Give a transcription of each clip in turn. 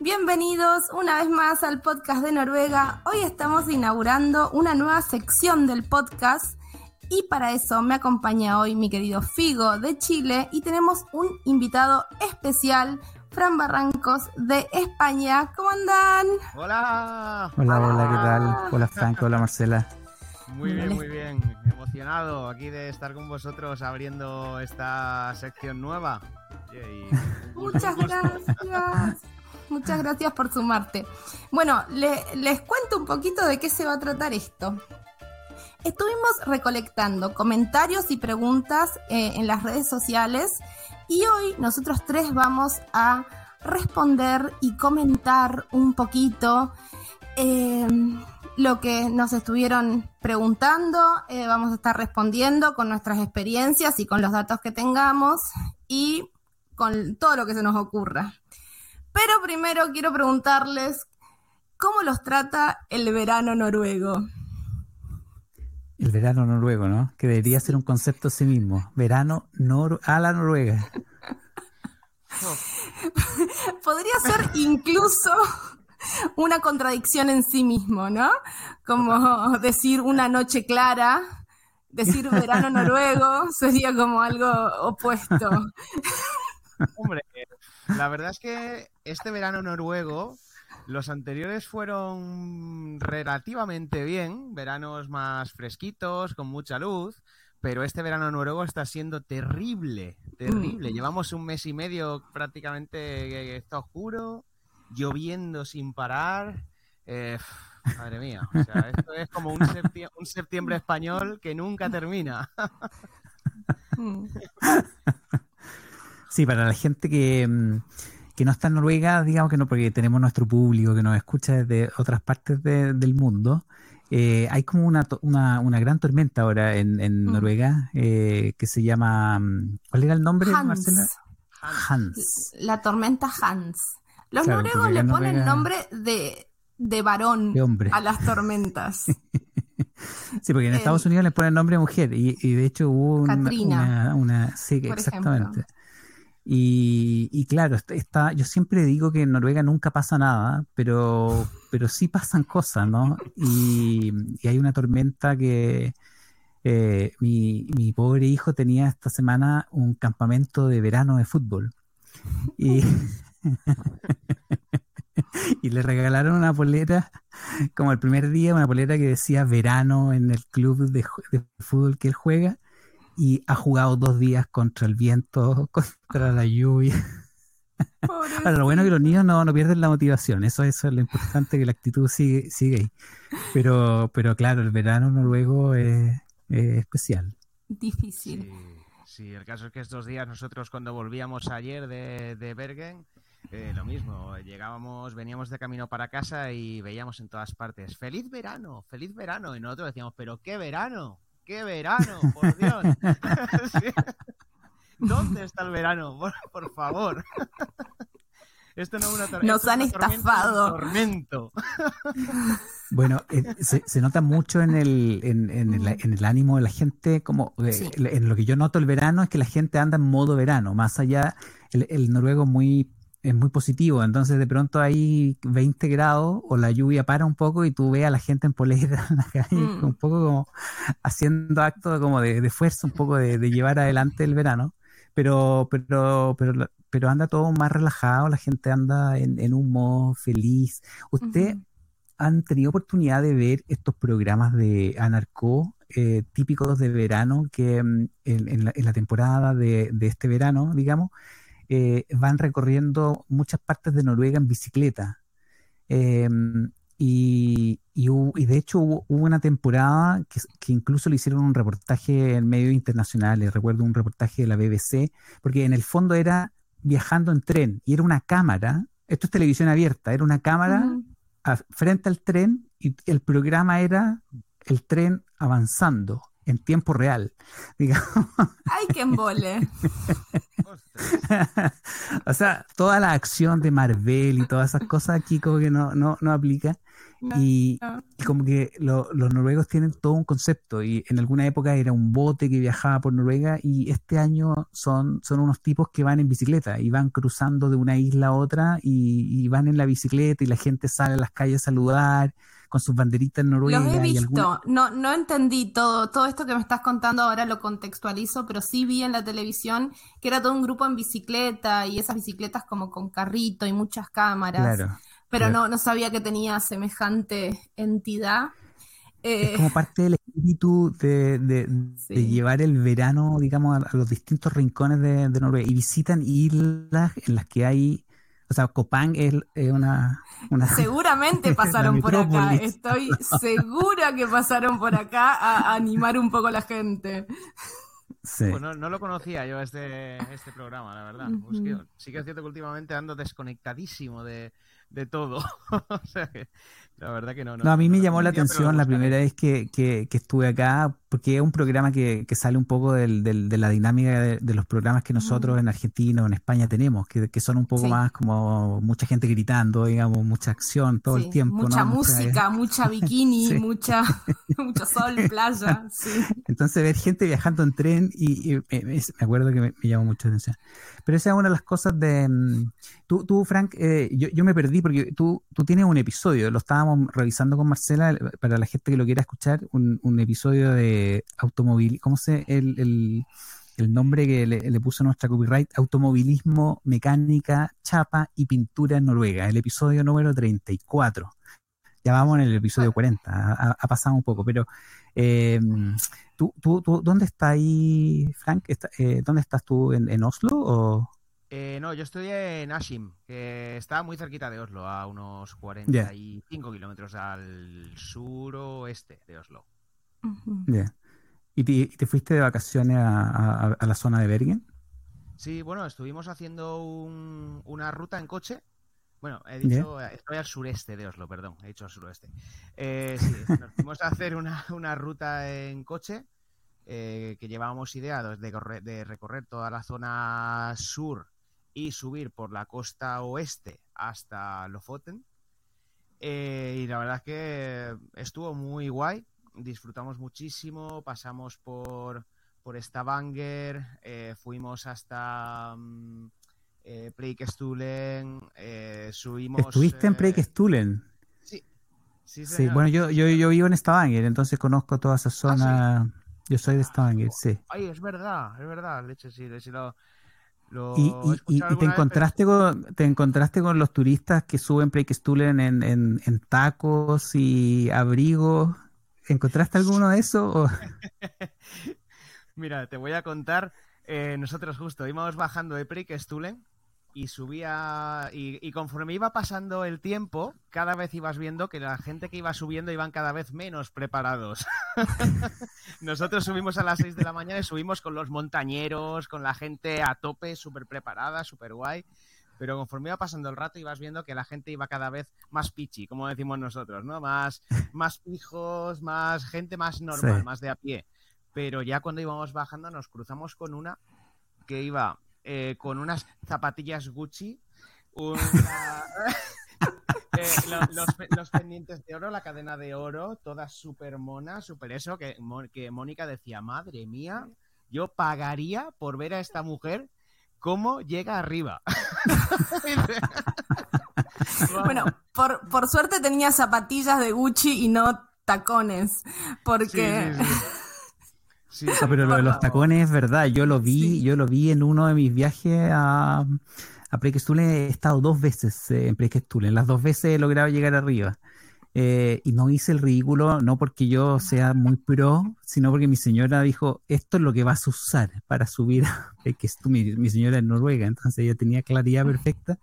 Bienvenidos una vez más al podcast de Noruega. Hoy estamos inaugurando una nueva sección del podcast y para eso me acompaña hoy mi querido Figo de Chile y tenemos un invitado especial, Fran Barrancos de España. ¿Cómo andan? Hola. Hola, hola, ¿qué tal? Hola Franco, hola Marcela. Muy bien, muy bien. Emocionado aquí de estar con vosotros abriendo esta sección nueva. Yay. Muchas gracias. Muchas gracias por sumarte. Bueno, le- les cuento un poquito de qué se va a tratar esto. Estuvimos recolectando comentarios y preguntas eh, en las redes sociales y hoy nosotros tres vamos a responder y comentar un poquito eh, lo que nos estuvieron preguntando. Eh, vamos a estar respondiendo con nuestras experiencias y con los datos que tengamos y con todo lo que se nos ocurra. Pero primero quiero preguntarles cómo los trata el verano noruego. El verano noruego, ¿no? Que debería ser un concepto en sí mismo. Verano nor a la noruega. Podría ser incluso una contradicción en sí mismo, ¿no? Como decir una noche clara, decir verano noruego sería como algo opuesto. Hombre, la verdad es que este verano noruego, los anteriores fueron relativamente bien, veranos más fresquitos, con mucha luz, pero este verano noruego está siendo terrible, terrible. Llevamos un mes y medio prácticamente que está oscuro, lloviendo sin parar. eh, madre mía, o sea, esto es como un, septie- un septiembre español que nunca termina. Sí, para la gente que, mm, que no está en Noruega, digamos que no, porque tenemos nuestro público que nos escucha desde otras partes de- del mundo. eh, hay como una, una, una gran tormenta ahora en, en Mm. Noruega eh, que se llama. mm, ¿Cuál era el nombre, Hans. Marcela? Hans. La tormenta Hans. Los Claro, noruegos le ponen Noruega- nombre de, de varón De hombre. a las tormentas. Sí, porque en Eh, Estados Unidos le ponen nombre de mujer y, y de hecho hubo una, una, una- sí, exactamente. Y, y claro, está, yo siempre digo que en Noruega nunca pasa nada, pero, pero sí pasan cosas, ¿no? Y, hay una tormenta que eh, mi, mi pobre hijo tenía esta semana un campamento de verano de fútbol. Y, y le regalaron una polera, como el primer día, una polera que decía verano en el club de, de fútbol que él juega. Y ha jugado dos días contra el viento, contra la lluvia. Ahora, lo bueno es que los niños no, no pierden la motivación, eso, eso es lo importante, que la actitud sigue, sigue ahí. Pero, pero claro, el verano noruego es, es especial. Difícil. Sí, sí, el caso es que estos días nosotros cuando volvíamos ayer de, de Bergen, eh, lo mismo, llegábamos, veníamos de camino para casa y veíamos en todas partes, feliz verano, feliz verano, y nosotros decíamos, pero qué verano, qué verano, por Dios. ¿Dónde está el verano? Por, por favor. Esto no es una tor- Nos es han una estafado. Tormento. Bueno, eh, se, se nota mucho en el, en, en el, en el ánimo de la gente, como eh, Sí. en lo que yo noto el verano es que la gente anda en modo verano, más allá, el, el noruego es muy, es muy positivo, entonces de pronto hay 20 grados o la lluvia para un poco y tú ves a la gente en polera en la calle, Mm. un poco como haciendo acto como de, de fuerza, un poco de, de llevar adelante el verano, pero, pero, pero, pero anda todo más relajado, la gente anda en, en un modo feliz. ¿Usted han tenido oportunidad de ver estos programas de Anarco eh, típicos de verano que mm, en, en la, en la temporada de, de este verano, digamos, eh, van recorriendo muchas partes de Noruega en bicicleta? Eh, y, y, y de hecho hubo, hubo una temporada que, que incluso le hicieron un reportaje en medios internacionales, recuerdo un reportaje de la BBC, porque en el fondo era viajando en tren y era una cámara esto es televisión abierta, era una cámara a- frente al tren y el programa era el tren avanzando en tiempo real. Digamos, ¡Ay, qué embole! O sea, toda la acción de Marvel y todas esas cosas aquí como que no, no, no aplica. Y, no. y como que lo- los noruegos tienen todo un concepto y en alguna época era un bote que viajaba por Noruega y este año son, son unos tipos que van en bicicleta y van cruzando de una isla a otra y, y van en la bicicleta y la gente sale a las calles a saludar con sus banderitas en Noruega. Los he visto, alguna- no, no entendí todo, todo esto que me estás contando ahora lo contextualizo, pero sí vi en la televisión que era todo un grupo en bicicleta y esas bicicletas como con carrito y muchas cámaras, Claro. pero claro. no, no sabía que tenía semejante entidad. Eh, Es como parte del espíritu de, de- llevar el verano, digamos, a, a los distintos rincones de, de Noruega. Y visitan islas en las que hay, o sea, Copán es, es una, una... Seguramente pasaron por acá, estoy segura que pasaron por acá a, animar un poco a la gente. Sí. Pues no, no lo conocía yo este, este programa, la verdad. Pues sí que es cierto que últimamente ando desconectadísimo de, de todo. o sea que la verdad que no. No, a mí me llamó la atención la primera vez que, que- que estuve acá, porque es un programa que, que sale un poco del- del- de la dinámica de, de los programas que nosotros en Argentina o en España tenemos, que, que son un poco Sí. más como mucha gente gritando, digamos, mucha acción todo Sí, el tiempo. mucha ¿no? música, mucha bikini, Sí. mucha, mucho sol, playa, sí. Entonces ver gente viajando en tren y, y me, me- me acuerdo que me, me llamó mucha atención. Pero esa es una de las cosas de... mm, Tú, tú Frank, eh, yo, yo me perdí porque tú, tú tienes un episodio, lo estábamos revisando con Marcela, eh, para la gente que lo quiera escuchar, un, un episodio de automóvil, ¿cómo se el, el, nombre que le, le puso nuestra copyright? Automovilismo, mecánica, chapa y pintura en Noruega, el episodio número 34. Ya vamos en el episodio 40, ha, pasado un poco, pero... eh, ¿Tú, tú, tú, ¿Dónde está ahí, Frank? Eh, ¿Dónde estás tú? ¿En, en Oslo? O... Eh, no, yo estoy en Ashim, que está muy cerquita de Oslo, a unos 45 kilómetros al suroeste de Oslo. Ya. ¿Y, te, y te fuiste de vacaciones a, a- a la zona de Bergen? Sí, bueno, estuvimos haciendo un- una ruta en coche. Bueno, he dicho, estoy al sureste de Oslo, perdón, he dicho al suroeste. Eh, sí, nos fuimos a hacer una, una ruta en coche eh, que llevábamos idea de, de recorrer toda la zona sur y subir por la costa oeste hasta Lofoten. Eh, y la verdad es que estuvo muy guay, disfrutamos muchísimo, pasamos por, por Stavanger, eh, fuimos hasta mm, eh, Preikestolen, eh, subimos... ¿Estuviste en eh, Preikestolen? Sí, sí, bueno, yo, yo, yo vivo en Stavanger, entonces conozco toda esa zona. Yo soy de Stavanger, sí. Ay, es verdad, es verdad, leche, sí, sí lo, lo ¿Y, y- y- te vez, encontraste con, te encontraste con los turistas que suben Preikestolen en, en, en tacos y abrigos? ¿Encontraste alguno de eso? o- Mira, te voy a contar, eh, nosotros justo íbamos bajando de Preikestolen y subía, y, y conforme iba pasando el tiempo, cada vez ibas viendo que la gente que iba subiendo iban cada vez menos preparados. Nosotros subimos a las 6 de la mañana y subimos con los montañeros, con la gente a tope, súper preparada, súper guay. Pero conforme iba pasando el rato ibas viendo que la gente iba cada vez más pichi, como decimos nosotros, ¿no? Más, más pijos, más gente más normal, Sí. más de a pie. Pero ya cuando íbamos bajando nos cruzamos con una que iba eh, con unas zapatillas Gucci, una- eh, lo- los, pe- los pendientes de oro, la cadena de oro, todas súper monas, súper eso, que, que Mónica decía, madre mía, yo pagaría por ver a esta mujer cómo llega arriba. Bueno, por, por suerte tenía zapatillas de Gucci y no tacones, porque Sí, sí, sí. Sí, No, pero lo de los tacones es verdad, yo lo vi, Sí. yo lo vi en uno de mis viajes a, a he estado dos veces eh, en las dos veces he logrado llegar arriba. Eh, y no hice el ridículo, no porque yo sea muy pro, sino porque mi señora dijo, esto es lo que vas a usar para subir a Preikestolen. Mi, mi señora es noruega, entonces ella tenía claridad perfecta.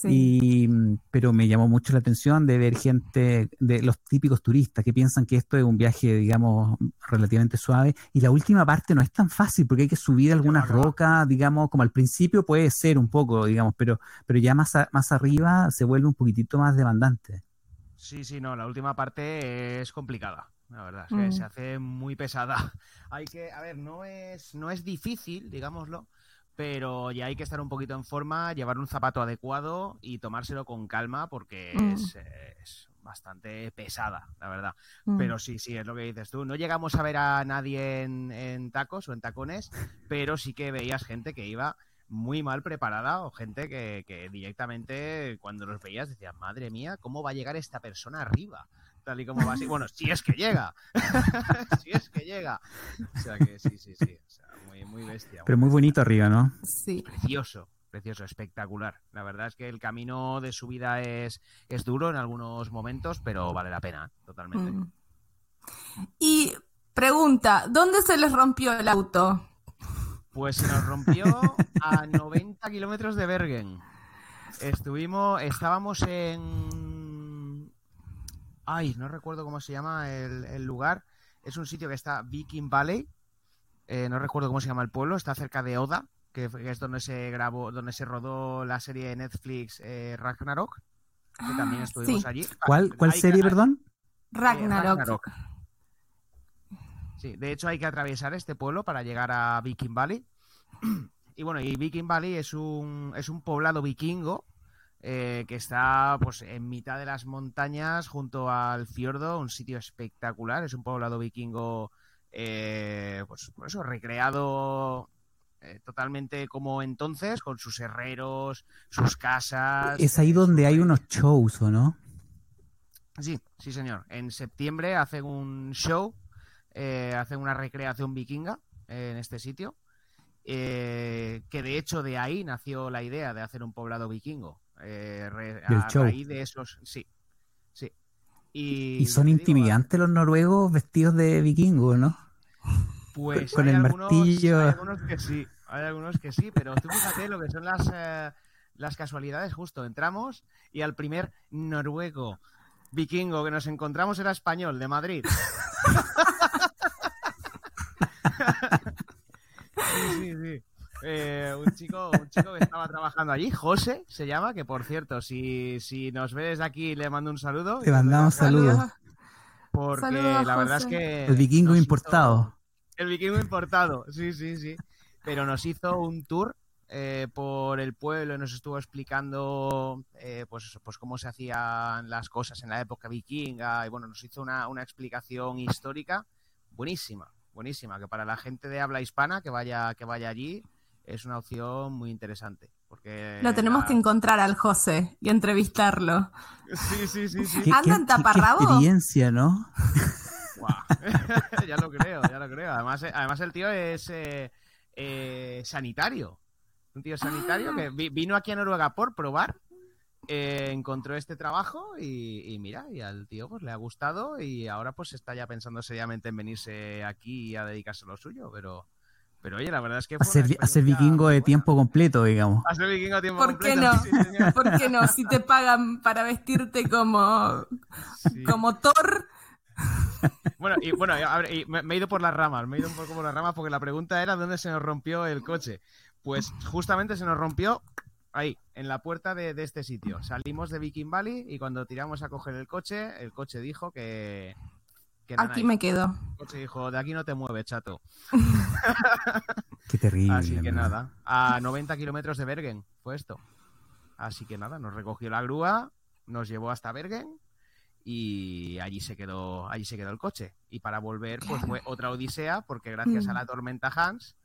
Sí. Y, mm, pero me llamó mucho la atención de ver gente, de los típicos turistas que piensan que esto es un viaje, digamos, relativamente suave. Y la última parte no es tan fácil porque hay que subir algunas rocas, digamos, como al principio puede ser un poco, digamos, pero, pero ya más, a- más arriba se vuelve un poquitito más demandante. Sí, sí, no, la última parte es complicada. La verdad, es que Mm. se hace muy pesada. Hay que, a ver, no es, no es difícil, digámoslo, pero ya hay que estar un poquito en forma, llevar un zapato adecuado y tomárselo con calma porque Mm. es, es bastante pesada, la verdad. Mm. Pero sí, sí, es lo que dices tú. No llegamos a ver a nadie en, en tacos o en tacones, pero sí que veías gente que iba muy mal preparada o gente que, que directamente cuando los veías decías, madre mía, ¿cómo va a llegar esta persona arriba? Tal y como va así. Bueno, si es que llega. si es que llega. O sea que sí, sí, sí. O sea, muy, muy bestia. Pero muy bonito arriba, ¿no? Sí. Precioso, precioso, espectacular. La verdad es que el camino de subida es, es duro en algunos momentos, pero vale la pena, totalmente. Mm. Y pregunta, ¿dónde se les rompió el auto? Pues se nos rompió a 90 kilómetros de Bergen. Estuvimos, estábamos en... Ay, no recuerdo cómo se llama el, el lugar. Es un sitio que está Viking Valley. Eh, no recuerdo cómo se llama el pueblo. Está cerca de Oda, que, es donde se grabó, donde se rodó la serie de Netflix eh, Ragnarok. Que también Ah, estuvimos sí. allí. ¿Cuál, cuál Hay serie, perdón? eh, Ragnarok. Sí, de hecho hay que atravesar este pueblo para llegar a Viking Valley. Y bueno, y Viking Valley es un, es un poblado vikingo eh, que está pues en mitad de las montañas junto al fiordo, un sitio espectacular. Es un poblado vikingo, eh, pues por eso, recreado eh, totalmente como entonces, con sus herreros, sus casas. Es ahí eh, donde hay unos shows, ¿o no? Sí, sí, señor. En septiembre hacen un show, eh, hacen una recreación vikinga en este sitio, eh, que de hecho de ahí nació la idea de hacer un poblado vikingo. re- Del a show. raíz de esos, sí, sí. Y, Y son digo, intimidantes los noruegos vestidos de vikingos, ¿no? Pues con hay el algunos, martillo. hay algunos que sí, hay algunos que sí, pero tú fíjate lo que son las, eh, las casualidades, justo entramos y al primer noruego vikingo que nos encontramos era español, de Madrid. sí, sí, sí. Eh, un, chico, un chico que estaba trabajando allí, José se llama, que por cierto, si, si nos ve desde aquí le mando un saludo. Te mandamos saludos. Porque Saludos, la verdad es que... El vikingo hizo- importado. El vikingo importado, sí, sí, sí. Pero nos hizo un tour eh, por el pueblo y nos estuvo explicando eh, pues, pues cómo se hacían las cosas en la época vikinga. Y bueno, nos hizo una, una explicación histórica buenísima, buenísima. Que para la gente de habla hispana que vaya, que vaya allí es una opción muy interesante. Porque Lo tenemos la- que encontrar al José y entrevistarlo. Sí, sí, sí, sí. ¿Qué, ¿Anda qué- en qué- qué taparrabo? experiencia, ¿no? Ya lo creo, ya lo creo. Además, eh, además el tío es eh, eh, sanitario. Un tío sanitario Ah. que vi- vino aquí a Noruega por probar, eh, encontró este trabajo y, y mira, y al tío pues le ha gustado y ahora pues está ya pensando seriamente en venirse aquí y a dedicarse a lo suyo, pero, pero oye, la verdad es que Hacer, vikingo de tiempo completo, digamos. Hacer vikingo a tiempo ¿Por qué completo, no? sí. ¿Por qué no? Si te pagan para vestirte como, Sí. como Thor. Bueno, y bueno, a ver, y me, me he ido por las ramas, me he ido un poco por las ramas porque la pregunta era dónde se nos rompió el coche. Pues justamente se nos rompió ahí, en la puerta de, de este sitio. Salimos de Viking Valley y cuando tiramos a coger el coche, el coche dijo que... Aquí me quedo. El coche dijo, de aquí no te mueves, chato. Qué terrible. Así que nada, a 90 kilómetros de Bergen fue esto. Así que nada, nos recogió la grúa, nos llevó hasta Bergen y allí se quedó, allí se quedó el coche. Y para volver, pues fue otra odisea, porque gracias a Mm. la tormenta Hans,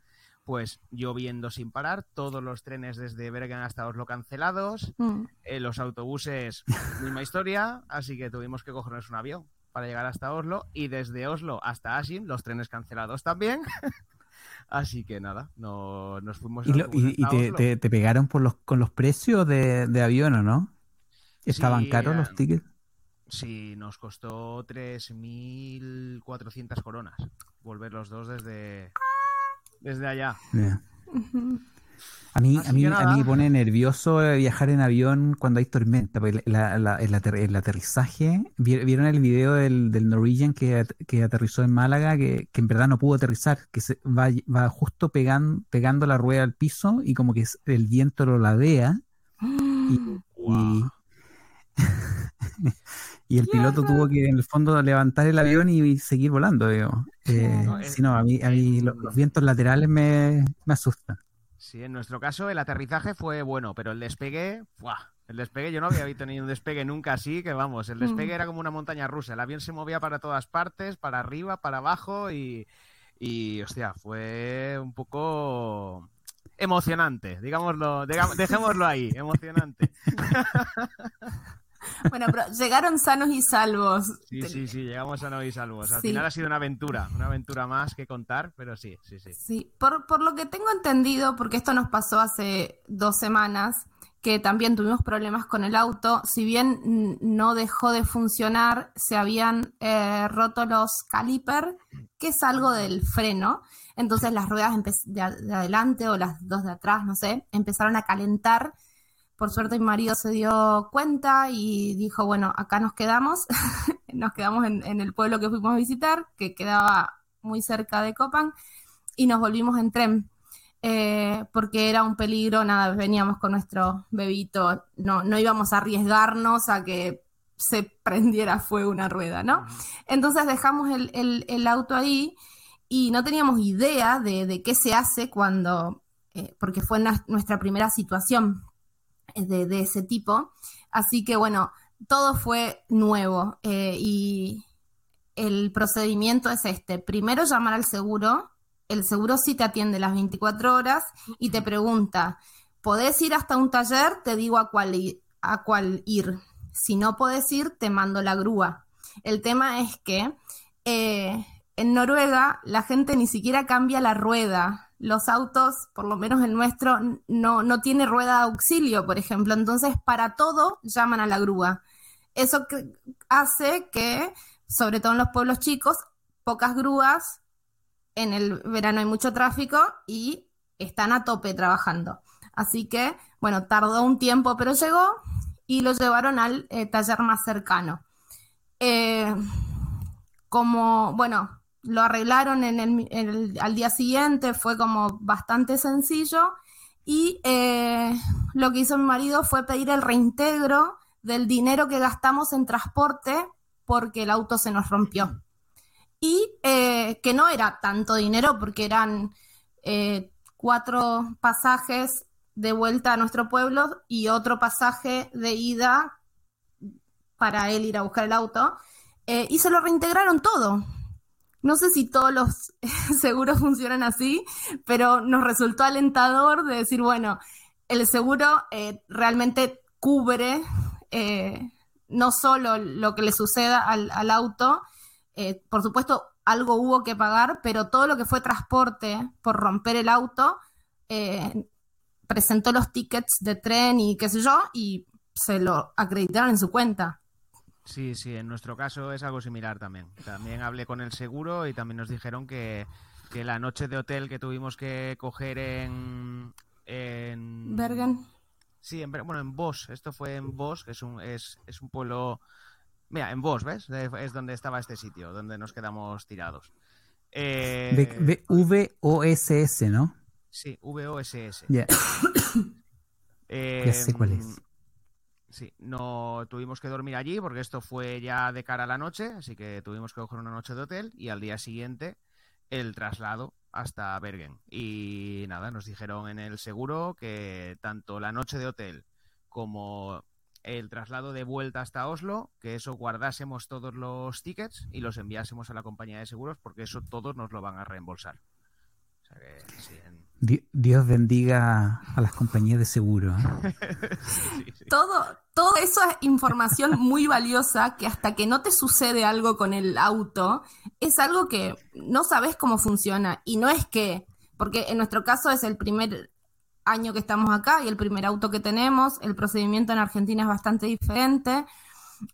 pues lloviendo sin parar, todos los trenes desde Bergen hasta Oslo cancelados, Mm. eh, los autobuses, misma historia, así que tuvimos que cogernos un avión para llegar hasta Oslo y desde Oslo hasta Asin, los trenes cancelados también. así que nada, no, nos fuimos ¿Y, lo- te, Oslo. te- te pegaron por los, con los precios de, de avión o no? ¿Estaban Sí, caros eh, los tickets? Sí, nos costó 3.400 coronas volver los dos desde, desde allá. A mí, Así a mí, a mí me pone nervioso viajar en avión cuando hay tormenta. porque la- la- el, ater- el aterrizaje, ¿vi- ¿vieron el video del, del Norwegian que, que aterrizó en Málaga? Que, que en verdad no pudo aterrizar, que se va, va justo pegan, pegando la rueda al piso y como que el viento lo ladea y, y, y el piloto tuvo que en el fondo levantar el avión y seguir volando. digo. Eh, No, es- a mí, a mí lo- los vientos laterales me, me asustan. Sí, en nuestro caso el aterrizaje fue bueno, pero el despegue, ¡buah! El despegue, yo no había visto ni un despegue nunca así, que vamos, el despegue Mm. era como una montaña rusa. El avión se movía para todas partes, para arriba, para abajo y, y hostia, fue un poco emocionante, digámoslo, digamos- dejémoslo ahí, emocionante. Bueno, pero llegaron sanos y salvos. Sí, sí, sí, llegamos a no y salvos. Al Sí. final ha sido una aventura, una aventura más que contar, pero sí, sí, sí. Sí, por, por lo que tengo entendido, porque esto nos pasó hace dos semanas, que también tuvimos problemas con el auto, si bien no dejó de funcionar, se habían eh, roto los caliper, que es algo del freno, entonces las ruedas de adelante o las dos de atrás, no sé, empezaron a calentar. Por suerte mi marido se dio cuenta y dijo, bueno, acá nos quedamos, nos quedamos en, en el pueblo que fuimos a visitar, que quedaba muy cerca de Copán, y nos volvimos en tren. eh, porque era un peligro, nada, veníamos con nuestro bebito, no, no íbamos a arriesgarnos a que se prendiera fuego una rueda, ¿no? Entonces dejamos el, el- el auto ahí y no teníamos idea de, de qué se hace cuando, eh, porque fue nuestra primera situación de, ese tipo. Así que bueno, todo fue nuevo eh, y el procedimiento es este. Primero llamar al seguro. El seguro sí te atiende las 24 horas y te pregunta, ¿podés ir hasta un taller? Te digo a cuál, i- a cuál ir. Si no podés ir, te mando la grúa. El tema es que eh, en Noruega la gente ni siquiera cambia la rueda. Los autos, por lo menos el nuestro, no, no tiene rueda de auxilio, por ejemplo. Entonces, para todo llaman a la grúa. Eso hace que, sobre todo en los pueblos chicos, pocas grúas, en el verano hay mucho tráfico y están a tope trabajando. Así que, bueno, tardó un tiempo, pero llegó y lo llevaron al eh, taller más cercano. Eh, como, bueno, lo arreglaron en el, al día siguiente, fue como bastante sencillo y eh, lo que hizo mi marido fue pedir el reintegro del dinero que gastamos en transporte porque el auto se nos rompió. Y eh, que no era tanto dinero porque eran eh, cuatro pasajes de vuelta a nuestro pueblo y otro pasaje de ida para él ir a buscar el auto. y se lo reintegraron todo. No sé si todos los seguros funcionan así, pero nos resultó alentador de decir, bueno, el seguro eh, realmente cubre eh, no solo lo que le suceda al, auto, eh, por supuesto algo hubo que pagar, pero todo lo que fue transporte por romper el auto, eh, presentó los tickets de tren y qué sé yo, y se lo acreditaron en su cuenta. Sí, sí, en nuestro caso es algo similar también. También hablé con el seguro y también nos dijeron que, que la noche de hotel que tuvimos que coger en... en... Bergen. Sí, en, bueno, en Vos. Esto fue en Vos, que es un, es, es un pueblo... Mira, en Vos, ¿ves? Es donde estaba este sitio, donde nos quedamos tirados. Eh, V-O-S-S, ¿no? Sí, VOSS. Ya. Eh, Ya sé cuál es. Sí, no tuvimos que dormir allí porque esto fue ya de cara a la noche, así que tuvimos que coger una noche de hotel y al día siguiente el traslado hasta Bergen. Y nada, nos dijeron en el seguro que tanto la noche de hotel como el traslado de vuelta hasta Oslo, que eso guardásemos todos los tickets y los enviásemos a la compañía de seguros porque eso todos nos lo van a reembolsar. O sea que, en- Dios bendiga a las compañías de seguro. ¿eh? sí, sí. Todo, todo eso es información muy valiosa que hasta que no te sucede algo con el auto, es algo que no sabes cómo funciona. Y no es que, porque en nuestro caso es el primer año que estamos acá y el primer auto que tenemos, el procedimiento en Argentina es bastante diferente.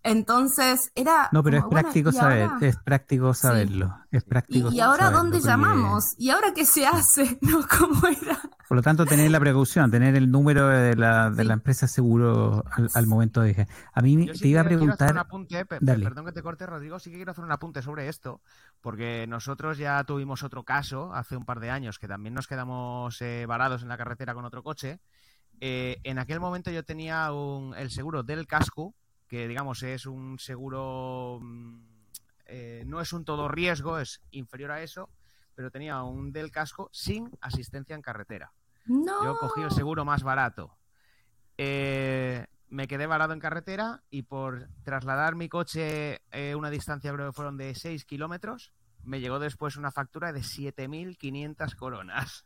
Entonces era. No, pero es como, práctico ¿y saber, ahora? es práctico saberlo. Es ¿Y, práctico y ahora saberlo, dónde porque- llamamos? ¿Y ahora qué se hace? ¿No? ¿Cómo era? Por lo tanto, tener la precaución, tener el número de la, de Sí. la empresa seguro al, al momento de dejar. A mí Yo sí te iba a un preguntar, apunte, pe- pe- Dale. perdón que te corte, Rodrigo, sí que quiero hacer un apunte sobre esto, porque nosotros ya tuvimos otro caso hace un par de años que también nos quedamos eh, varados en la carretera con otro coche. Eh, en aquel momento yo tenía un- el seguro del casco, que digamos es un seguro, mm, eh, no es un todo riesgo, es inferior a eso, pero tenía un del casco sin asistencia en carretera. No. Yo cogí el seguro más barato. Eh, me quedé varado en carretera y por trasladar mi coche eh, una distancia, creo que fueron de 6 kilómetros, me llegó después una factura de 7.500 coronas.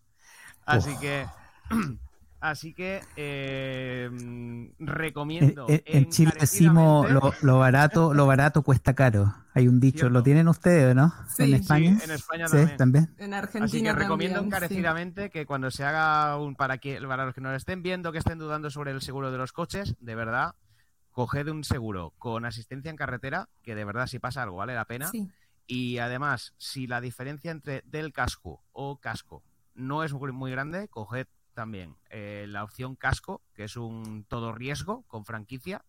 Así Uf. que, así que eh, mm, en, recomiendo. en- en Chile decimos lo, lo barato, lo barato cuesta caro. Hay un dicho, Cierto. ¿lo tienen ustedes, no? Sí, en sí, España. en España Sí, también. también. En Así Argentina que recomiendo también, sí. encarecidamente que cuando se haga un para que para los que nos estén viendo, que estén dudando sobre el seguro de los coches, de verdad, coged un seguro con asistencia en carretera, que de verdad si pasa algo vale la pena. Sí. Y además, si la diferencia entre del casco o casco no es muy muy grande, coged también eh, la opción casco, que es un todo riesgo con franquicia,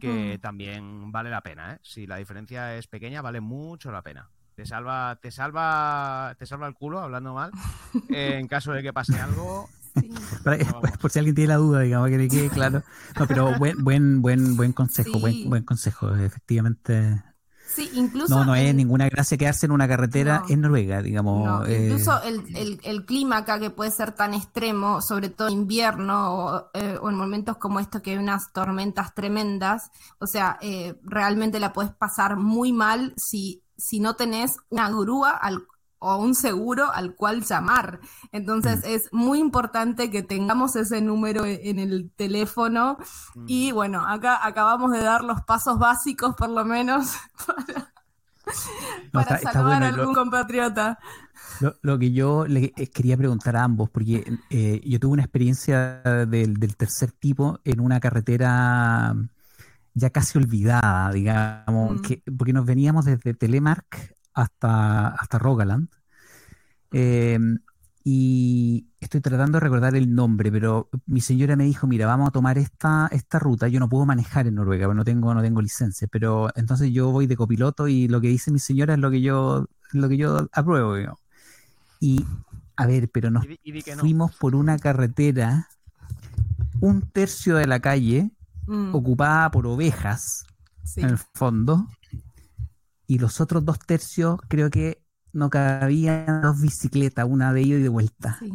que Mm. también vale la pena. ¿eh? Si la diferencia es pequeña, vale mucho la pena. Te salva, te salva, te salva el culo, hablando mal, eh, en caso de que pase algo. sí. Para- No, vamos. por si alguien tiene la duda, digamos, que le quede claro. No, pero buen, buen, buen, buen consejo, Sí. buen, buen consejo, efectivamente. Sí, incluso. No, no es ninguna gracia quedarse en una carretera No. en Noruega, digamos. No, eh, incluso el, el- el clima acá que puede ser tan extremo, sobre todo en invierno o, eh, o en momentos como estos que hay unas tormentas tremendas, o sea, eh, realmente la puedes pasar muy mal si, si no tenés una grúa al- o un seguro al cual llamar. Entonces Mm. es muy importante que tengamos ese número e- en el teléfono Mm. y bueno, acá acabamos de dar los pasos básicos por lo menos para, no, para está- está salvar bueno, a lo- algún compatriota. Lo, lo que yo le eh, quería preguntar a ambos, porque eh, yo tuve una experiencia del, del tercer tipo en una carretera ya casi olvidada, digamos, Mm. que, porque nos veníamos desde Telemark hasta, hasta Rogaland. Eh, y estoy tratando de recordar el nombre, pero mi señora me dijo, mira, vamos a tomar esta, esta ruta. Yo no puedo manejar en Noruega, porque no tengo, no tengo licencia, pero entonces yo voy de copiloto y lo que dice mi señora es lo que yo, lo que yo apruebo. digamos. Y, a ver, pero nos Y no. fuimos por una carretera, un tercio de la calle Mm, ocupada por ovejas, sí. en el fondo, y los otros dos tercios creo que no cabían dos bicicletas, una de ida y de vuelta. Sí.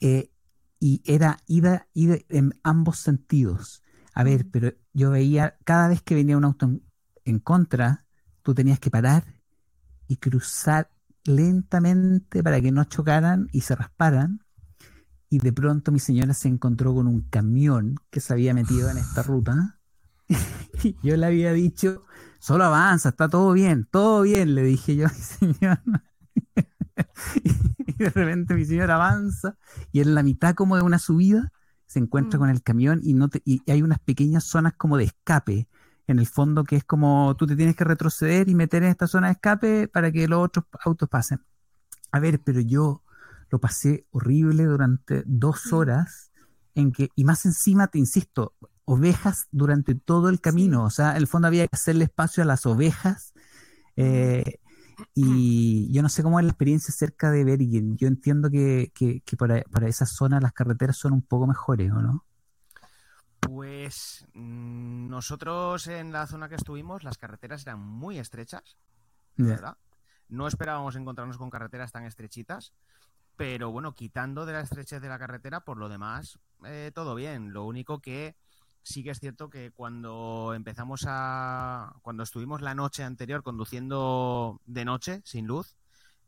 Eh, y era ida, ida en ambos sentidos. A ver, pero yo veía, cada vez que venía un auto en, en contra, tú tenías que parar y cruzar lentamente para que no chocaran y se rasparan. Y de pronto mi señora se encontró con un camión que se había metido en esta ruta. Yo le había dicho, solo avanza, está todo bien, todo bien, le dije yo a mi señora. Y de repente mi señora avanza y en la mitad como de una subida se encuentra Mm. con el camión y, no te- y hay unas pequeñas zonas como de escape en el fondo que es como tú te tienes que retroceder y meter en esta zona de escape para que los otros autos pasen. A ver, pero yo lo pasé horrible durante dos Sí. horas en que, y más encima, te insisto, ovejas durante todo el camino. O sea, en el fondo había que hacerle espacio a las ovejas. eh, y yo no sé cómo es la experiencia cerca de Bergen. Yo entiendo que, que, que para, para esa zona las carreteras son un poco mejores, ¿o no? Pues mm, nosotros en la zona que estuvimos, las carreteras eran muy estrechas, verdad. No esperábamos encontrarnos con carreteras tan estrechitas, pero bueno, quitando de la estrechez de la carretera, por lo demás, eh, todo bien. Lo único que sí que es cierto que cuando empezamos a. cuando estuvimos la noche anterior conduciendo de noche, sin luz,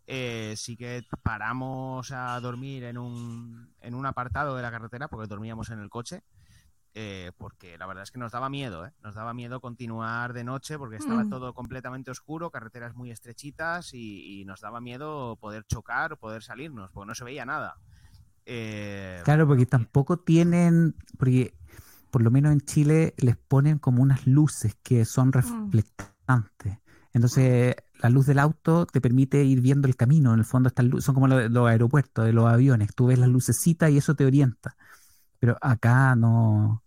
eh, sí que paramos a dormir en un, en un apartado de la carretera, porque dormíamos en el coche. eh, porque la verdad es que nos daba miedo, ¿eh? nos daba miedo continuar de noche porque estaba Mm. todo completamente oscuro, carreteras muy estrechitas y, y nos daba miedo poder chocar o poder salirnos, porque no se veía nada. Eh, Claro, porque tampoco tienen, porque por lo menos en Chile, les ponen como unas luces que son reflectantes. Entonces, la luz del auto te permite ir viendo el camino. En el fondo, estas luces son como los, los aeropuertos, de los aviones. Tú ves las lucecitas y eso te orienta. Pero acá no,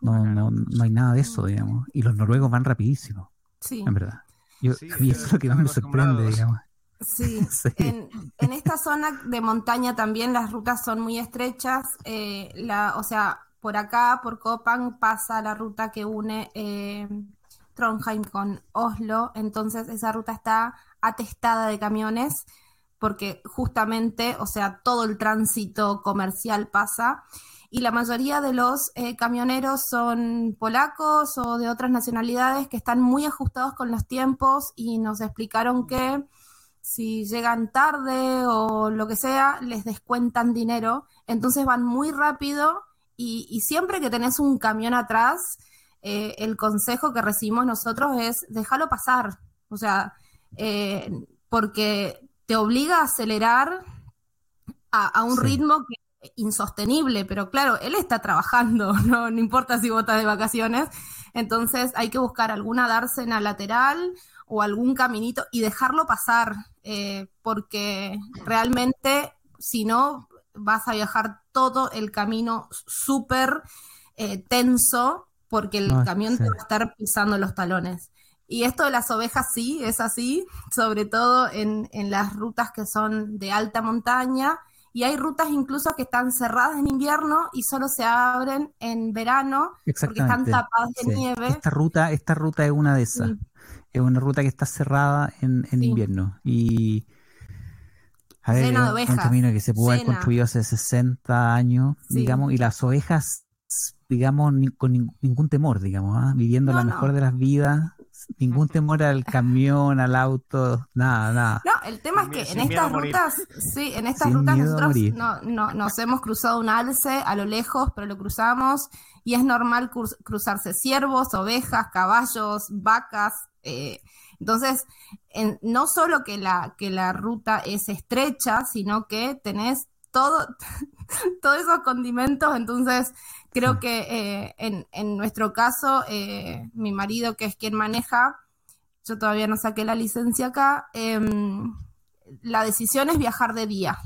no, no, no hay nada de eso, digamos. Y los noruegos van rapidísimo, Sí. en verdad. Yo, Sí, a mí eso es lo que más me sorprende, digamos. Sí, Sí. En, en esta zona de montaña también las rutas son muy estrechas. eh, la, o sea, por acá, por Copang, pasa la ruta que une eh, Trondheim con Oslo. Entonces esa ruta está atestada de camiones porque justamente, o sea, todo el tránsito comercial pasa. Y la mayoría de los eh, camioneros son polacos o de otras nacionalidades que están muy ajustados con los tiempos y nos explicaron que si llegan tarde o lo que sea, les descuentan dinero, entonces van muy rápido y, y siempre que tenés un camión atrás, eh, el consejo que recibimos nosotros es déjalo pasar, o sea, eh, porque te obliga a acelerar a, a un Sí. ritmo que insostenible, pero claro, él está trabajando, no, no importa si vos estás de vacaciones, entonces hay que buscar alguna dársena lateral o algún caminito y dejarlo pasar, eh, porque realmente si no vas a viajar todo el camino súper eh, tenso porque el No, camión sí. te va a estar pisando los talones. Y esto de las ovejas sí, es así, sobre todo en, en las rutas que son de alta montaña. Y hay rutas incluso que están cerradas en invierno y solo se abren en verano porque están tapadas de Sí. nieve. Esta ruta, esta ruta es una de esas. Sí. Es una ruta que está cerrada en, en invierno. Y a ver, Llena de es un- ovejas. camino que se pudo haber construido hace 60 años, Sí. digamos, y las ovejas, digamos, ni- con nin- ningún temor, digamos, ¿ah? viviendo No, la no. mejor de las vidas, ningún temor al camión, al auto, nada, nada. No, el tema es que en estas rutas, sí, en estas Sin rutas nosotros no, no- nos hemos cruzado un alce a lo lejos, pero lo cruzamos y es normal cruz- cruzarse ciervos, ovejas, caballos, vacas. eh, entonces, en- no solo que la, que la ruta es estrecha, sino que tenés todo, todos esos condimentos, entonces creo que eh, en, en nuestro caso, eh, mi marido, que es quien maneja, yo todavía no saqué la licencia acá, em, la decisión es viajar de día.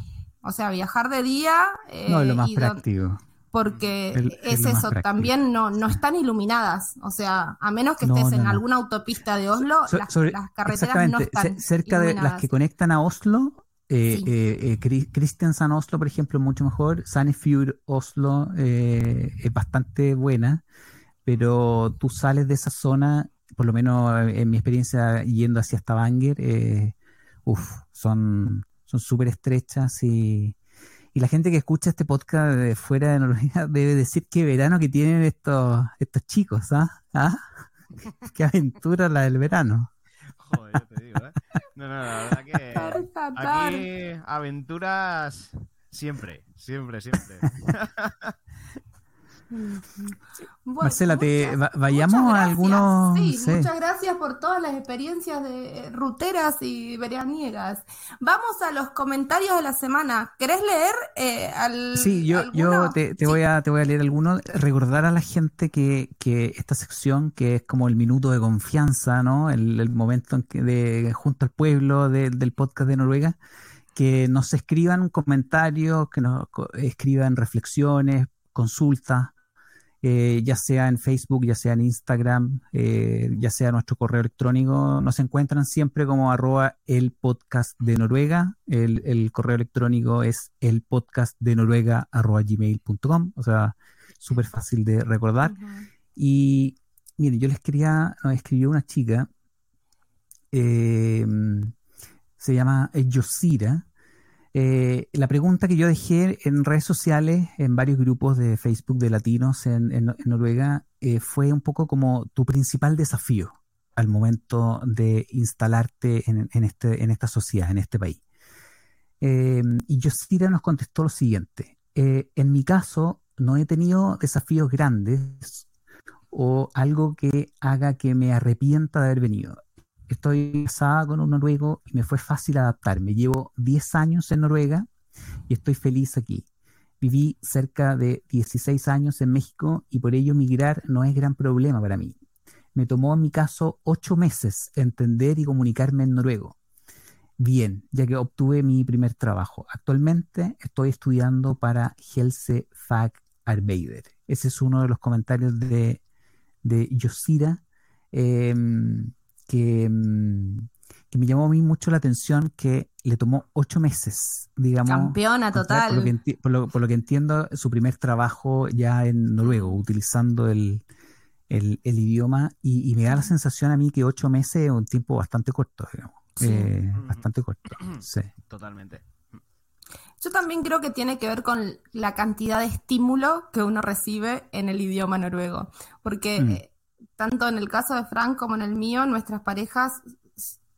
O sea, viajar de día. eh, No, es lo más y don- práctico. Porque El- es eso, práctico. también no, no están iluminadas. O sea, a menos que estés no, en no. alguna autopista de Oslo, So- las, sobre- las carreteras no están ce- cerca de las que conectan a Oslo, eh, Sí. eh, eh, Oslo, por ejemplo, es mucho mejor. Sandefjord Oslo eh, es bastante buena, pero tú sales de esa zona, por lo menos en mi experiencia yendo hacia Stavanger, eh, uf, son son súper estrechas y, y la gente que escucha este podcast de fuera de Noruega debe decir qué verano que tienen estos, estos chicos, ¿ah? ¿Ah? Qué aventura la del verano. Joder, yo te digo, ¿eh? No, no, la verdad que aquí aventuras siempre, siempre, siempre. Bueno, Marcela, te, muchas- vayamos a algunos. Sí, sí. muchas gracias por todas las experiencias de ruteras y veraniegas. Vamos a los comentarios de la semana. ¿Querés leer eh, al, Sí, yo, yo te, te Sí. voy a, te voy a leer algunos. Recordar a la gente que, que esta sección, que es como el minuto de confianza, ¿no? El, el momento en que de, junto al pueblo de- del podcast de Noruega, que nos escriban un comentario, que nos escriban reflexiones, consultas, eh, ya sea en Facebook, ya sea en Instagram, eh, ya sea nuestro correo electrónico, nos encuentran siempre como arroba el podcast de Noruega. El, el correo electrónico es el podcast de Noruega arroba gmail.com, o sea, súper fácil de recordar. Y miren, yo les quería, nos escribió una chica, eh, se llama Yosira. Eh, la pregunta que yo dejé en redes sociales, en varios grupos de Facebook de latinos en, en- Noruega, eh, fue un poco como tu principal desafío al momento de instalarte en, este, esta sociedad, en este país. Eh, y Yosira nos contestó lo siguiente. eh, en mi caso, no he tenido desafíos grandes o algo que haga que me arrepienta de haber venido. Estoy casada con un noruego y me fue fácil adaptarme. Llevo 10 años en Noruega y estoy feliz aquí. Viví cerca de 16 años en México y por ello migrar no es gran problema para mí. Me tomó en mi caso ocho meses entender y comunicarme en noruego. Bien, ya que obtuve mi primer trabajo. Actualmente estoy estudiando para Helse Fag Arbeider. Ese es uno de los comentarios de, de Yosira, em, que, em, que me llamó a mí mucho la atención que le tomó ocho meses, digamos. Campeona encontrar, Por lo, que total. por lo- por lo que entiendo, su primer trabajo ya en noruego, utilizando el, el- el idioma, y, y me da la sensación a mí que ocho meses es un tiempo bastante corto, digamos. Sí. Eh, Ujú. bastante corto, sí. Totalmente. Yo también creo que tiene que ver con la cantidad de estímulo que uno recibe en el idioma noruego. Porque Mm. eh, tanto en el caso de Frank como en el mío, nuestras parejas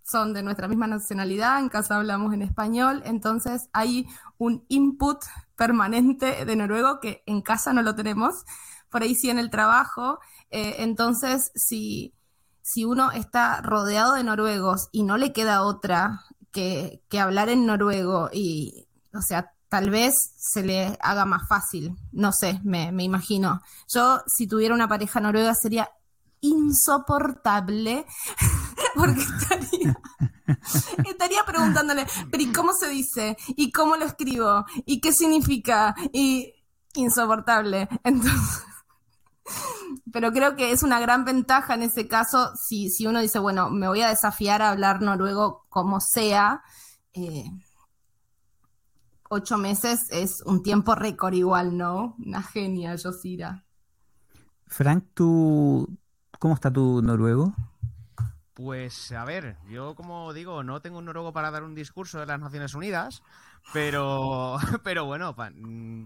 son de nuestra misma nacionalidad, en casa hablamos en español, entonces hay un input permanente de noruego que en casa no lo tenemos, por ahí sí en el trabajo. Eh, entonces, si, si uno está rodeado de noruegos y no le queda otra que, que hablar en noruego y, o sea, tal vez se le haga más fácil, no sé, me, me imagino. Yo, si tuviera una pareja noruega, sería insoportable porque estaría, estaría preguntándole, pero ¿y cómo se dice? ¿Y cómo lo escribo? ¿Y qué significa? Y insoportable. Entonces, pero creo que es una gran ventaja en ese caso si, si uno dice, bueno, me voy a desafiar a hablar noruego como sea. eh, ocho meses es un tiempo récord igual, ¿no? Una genia, Yosira. Frank, ¿tú, ¿cómo está tu noruego? Pues a ver, yo como digo, no tengo un noruego para dar un discurso de las Naciones Unidas, pero, pero bueno, mm,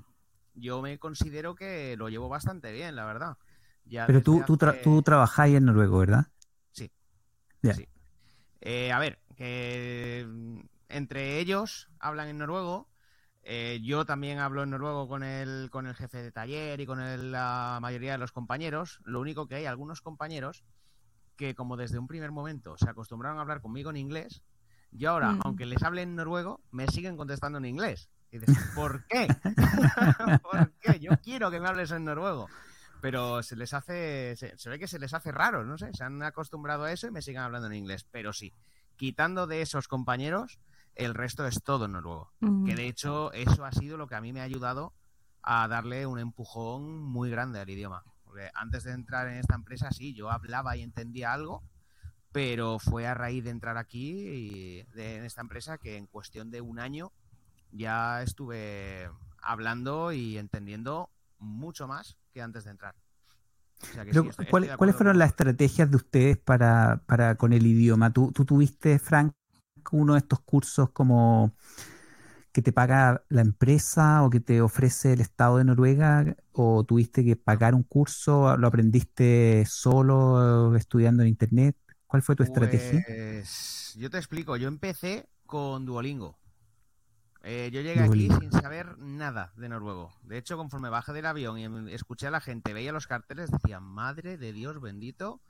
yo me considero que lo llevo bastante bien, la verdad. Ya Pero tú, tú, tra- hace- tú trabajáis en noruego, ¿verdad? Sí. Eh, a ver, que mm, entre ellos hablan en noruego. Eh, yo también hablo en noruego con el, con el jefe de taller y con el- la mayoría de los compañeros. Lo único que hay algunos compañeros que como desde un primer momento se acostumbraron a hablar conmigo en inglés, y ahora, Mm. aunque les hable en noruego, me siguen contestando en inglés. Y dices, ¿por qué? ¿Por qué? Yo quiero que me hables en noruego. Pero se les hace, se, se ve que se les hace raro, no sé, se han acostumbrado a eso y me siguen hablando en inglés. Pero sí, quitando de esos compañeros, el resto es todo en noruego. Que de hecho eso ha sido lo que a mí me ha ayudado a darle un empujón muy grande al idioma. Porque antes de entrar en esta empresa, sí, yo hablaba y entendía algo, pero fue a raíz de entrar aquí y de- en esta empresa que en cuestión de un año ya estuve hablando y entendiendo mucho más que antes de entrar. O sea que Pero, sí, estoy- ¿cuál- estoy de ¿Cuáles fueron con- las estrategias de ustedes para, para con el idioma? ¿Tú, tú tuviste, Frank, uno de estos cursos como que te paga la empresa o que te ofrece el Estado de Noruega? ¿O tuviste que pagar un curso? ¿Lo aprendiste solo, estudiando en Internet? ¿Cuál fue tu estrategia? Pues yo te explico, yo empecé con Duolingo. Eh, yo llegué Duolingo. aquí sin saber nada de noruego. De hecho, conforme bajé del avión y em- escuché a la gente, veía los carteles, decía, madre de Dios bendito,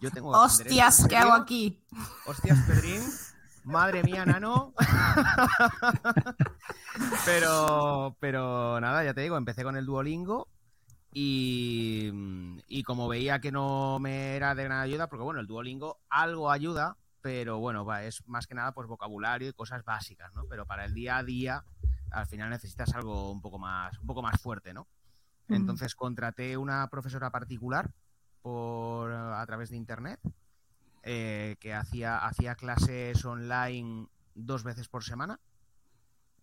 yo tengo que Hostias, ¿en ¿qué hago aquí? Hostias, Pedrín. Madre mía, nano. pero, pero nada, ya te digo, empecé con el Duolingo y, y como veía que no me era de gran ayuda, porque bueno, el Duolingo algo ayuda, pero bueno, va, es más que nada pues vocabulario y cosas básicas, ¿no? Pero para el día a día, al final necesitas algo un poco más, un poco más fuerte, ¿no? Entonces contraté una profesora particular por a través de internet eh, que hacía, hacía clases online dos veces por semana.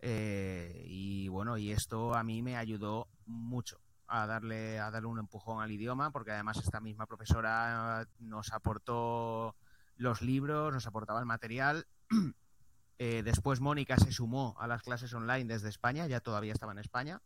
Eh, y bueno, y esto a mí me ayudó mucho a darle, a darle un empujón al idioma, porque además esta misma profesora nos aportó los libros, nos aportaba el material. Eh, después Mónica se sumó a las clases online desde España, ya todavía estaba en España.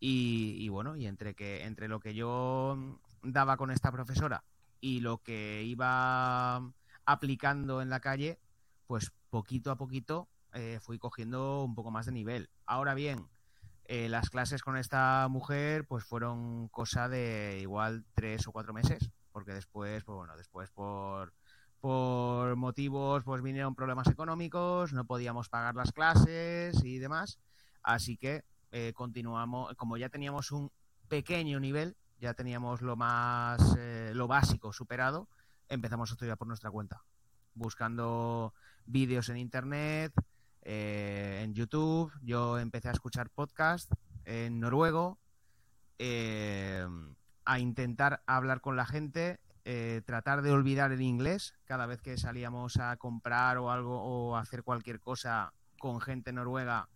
Y, y bueno, y entre que entre lo que yo daba con esta profesora y lo que iba aplicando en la calle, pues poquito a poquito eh, fui cogiendo un poco más de nivel. Ahora bien, eh, las clases con esta mujer pues fueron cosa de igual tres o cuatro meses, porque después, pues bueno, después por, por motivos pues vinieron problemas económicos, no podíamos pagar las clases y demás, así que eh, continuamos, como ya teníamos un pequeño nivel, ya teníamos lo más, eh, lo básico superado, empezamos a estudiar por nuestra cuenta, buscando vídeos en internet, eh, en YouTube, yo empecé a escuchar podcast en noruego, eh, a intentar hablar con la gente, eh, tratar de olvidar el inglés cada vez que salíamos a comprar o algo o hacer cualquier cosa con gente noruega,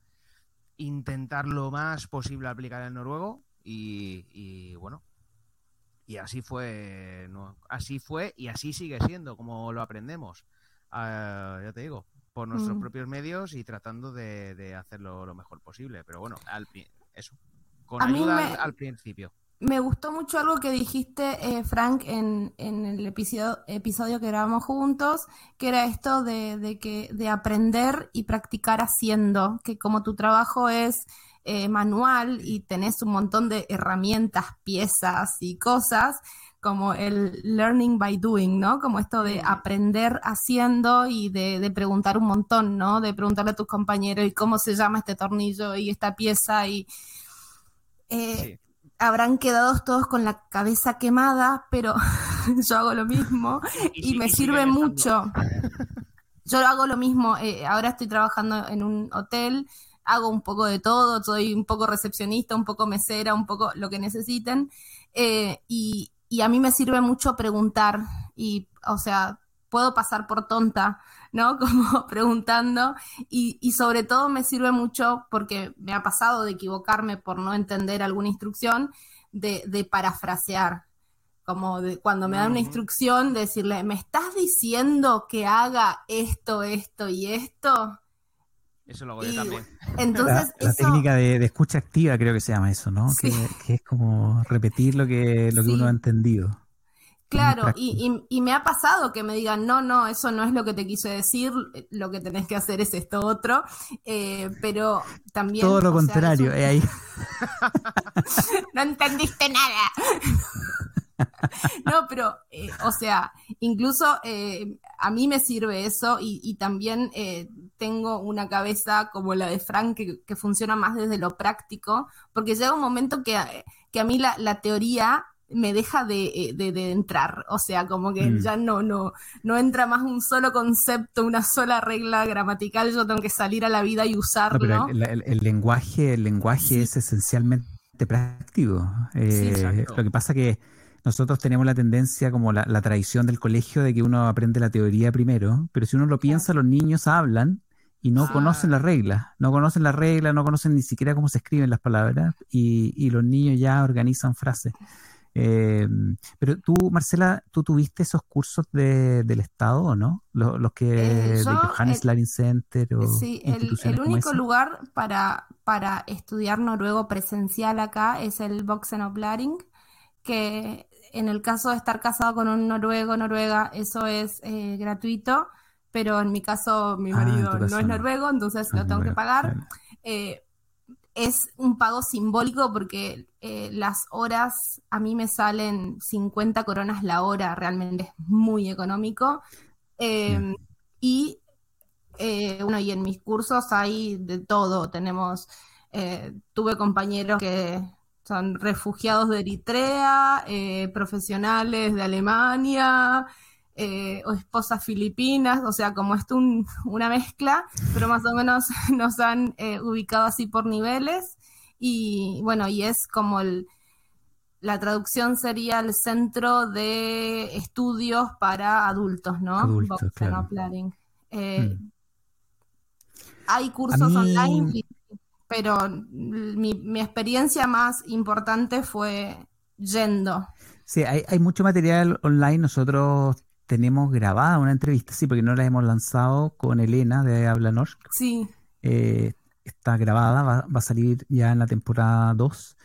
intentar lo más posible aplicar el noruego y bueno, y así fue, no, así fue y así sigue siendo como lo aprendemos. Ah, ya te digo, por nuestros Mm. propios medios y tratando de, de hacerlo lo mejor posible. Pero bueno, al, eso, con A ayuda me- al principio. Me gustó mucho algo que dijiste, eh, Frank, en, en el episodio, episodio que grabamos juntos, que era esto de, de que, de aprender y practicar haciendo, que como tu trabajo es eh, manual y tenés un montón de herramientas, piezas y cosas, como el learning by doing, ¿no? Como esto de aprender haciendo y de, de preguntar un montón, ¿no? De preguntarle a tus compañeros y cómo se llama este tornillo y esta pieza y... eh, Sí. habrán quedado todos con la cabeza quemada, pero yo hago lo mismo y, me y sirve mucho. Yo hago lo mismo, eh, ahora estoy trabajando en un hotel, hago un poco de todo, soy un poco recepcionista, un poco mesera, un poco lo que necesiten, eh, y, y a mí me sirve mucho preguntar, y o sea, puedo pasar por tonta, ¿no? Como preguntando, y, y sobre todo me sirve mucho porque me ha pasado de equivocarme por no entender alguna instrucción, de, de parafrasear como de cuando me dan una instrucción, decirle, ¿me estás diciendo que haga esto, esto y esto? Eso lo hago yo también. La, Entonces, la eso, técnica de, de escucha activa creo que se llama eso, ¿no? Sí. Que, que es como repetir lo que, lo que Sí. uno ha entendido. claro, y, y- y me ha pasado que me digan, no, no, eso no es lo que te quise decir, lo que tenés que hacer es esto otro, eh, pero también... Todo lo o sea, contrario, es un- eh, ahí. no entendiste nada. No, pero, eh, o sea, incluso eh, a mí me sirve eso y, y también eh, tengo una cabeza como la de Frank que, que funciona más desde lo práctico, porque llega un momento que, eh, que a mí la, la teoría me deja de, eh, de- de entrar, o sea, como que Mm. ya no, no, no entra más un solo concepto, una sola regla gramatical, yo tengo que salir a la vida y No, usarlo. pero el, el- el lenguaje, el lenguaje Sí. es esencialmente práctico. Eh, lo que pasa que nosotros tenemos la tendencia, como la, la tradición del colegio, de que uno aprende la teoría primero, pero si uno lo piensa, los niños hablan y no Ah. conocen las reglas, no conocen las reglas, no conocen ni siquiera cómo se escriben las palabras y, y los niños ya organizan frases. Eh, pero tú, Marcela, ¿tú tuviste esos cursos de- del Estado o no? Los, los que Eh, de yo, Johannes el- Larin Center o Sí, el, el como único esa? lugar para, para estudiar noruego presencial acá es el Voxenoplaring, que en el caso de estar casado con un noruego, noruega, eso es eh, gratuito, pero en mi caso mi Ah, marido no es no. noruego, entonces Ah, lo tengo que pagar. Eh, es un pago simbólico porque eh, las horas a mí me salen 50 coronas la hora, realmente es muy económico. Eh, y bueno, y en mis cursos hay de todo. Tenemos, tuve compañeros que son refugiados de Eritrea, profesionales de Alemania, eh, o esposas filipinas, o sea, como esto un- una mezcla, pero más o menos nos han eh, ubicado así por niveles. Y bueno, y es como el, la traducción sería el centro de estudios para adultos, ¿no? Adultos, claro. Eh, Mm. Hay cursos mí- online, pero mi, mi experiencia más importante fue yendo. Sí, hay, hay mucho material online. Nosotros tenemos grabada una entrevista, sí, porque no la hemos lanzado con Elena de Habla Norsk. Sí, Eh, está grabada, va, va a salir ya en la temporada 2.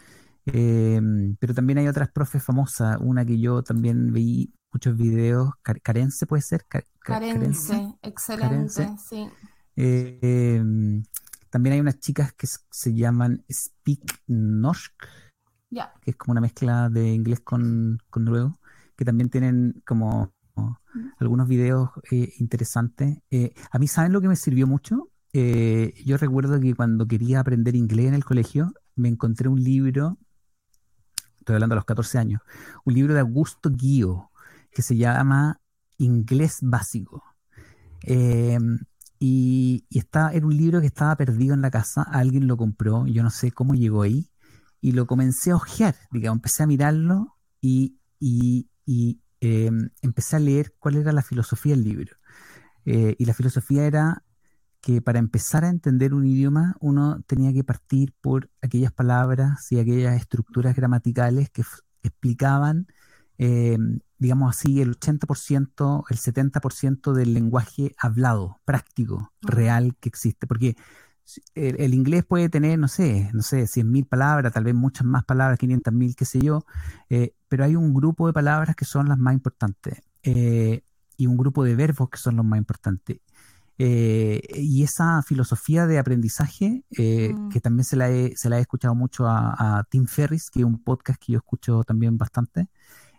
Eh, pero también hay otras profes famosas. Una que yo también vi muchos videos. Car- Carense puede ser. Ca- ca- Carence, excelente, sí. Eh, eh, también hay unas chicas que se llaman Speak Norsk, Ya, que es como una mezcla de inglés con, con noruego, que también tienen como algunos videos eh, interesantes. Eh, a mí, ¿saben lo que me sirvió mucho? eh, yo recuerdo que cuando quería aprender inglés en el colegio, me encontré un libro, estoy hablando a los 14 años, un libro de Augusto Guío que se llama Inglés Básico. Y, está, era un libro que estaba perdido en la casa, alguien lo compró, yo no sé cómo llegó ahí, y lo comencé a hojear, digamos, empecé a mirarlo y, y eh, empecé a leer cuál era la filosofía del libro. Eh, y la filosofía era que para empezar a entender un idioma uno tenía que partir por aquellas palabras y aquellas estructuras gramaticales que explicaban, eh, digamos así, el 80%, el 70% del lenguaje hablado, práctico, Mm. real que existe. Porque el, el inglés puede tener, no sé, no sé, 100.000 palabras, tal vez muchas más palabras, 500.000, qué sé yo, eh, pero hay un grupo de palabras que son las más importantes eh, y un grupo de verbos que son los más importantes. Eh, y esa filosofía de aprendizaje, Mm. que también se la, he, se la he escuchado mucho a, a Tim Ferris, que es un podcast que yo escucho también bastante,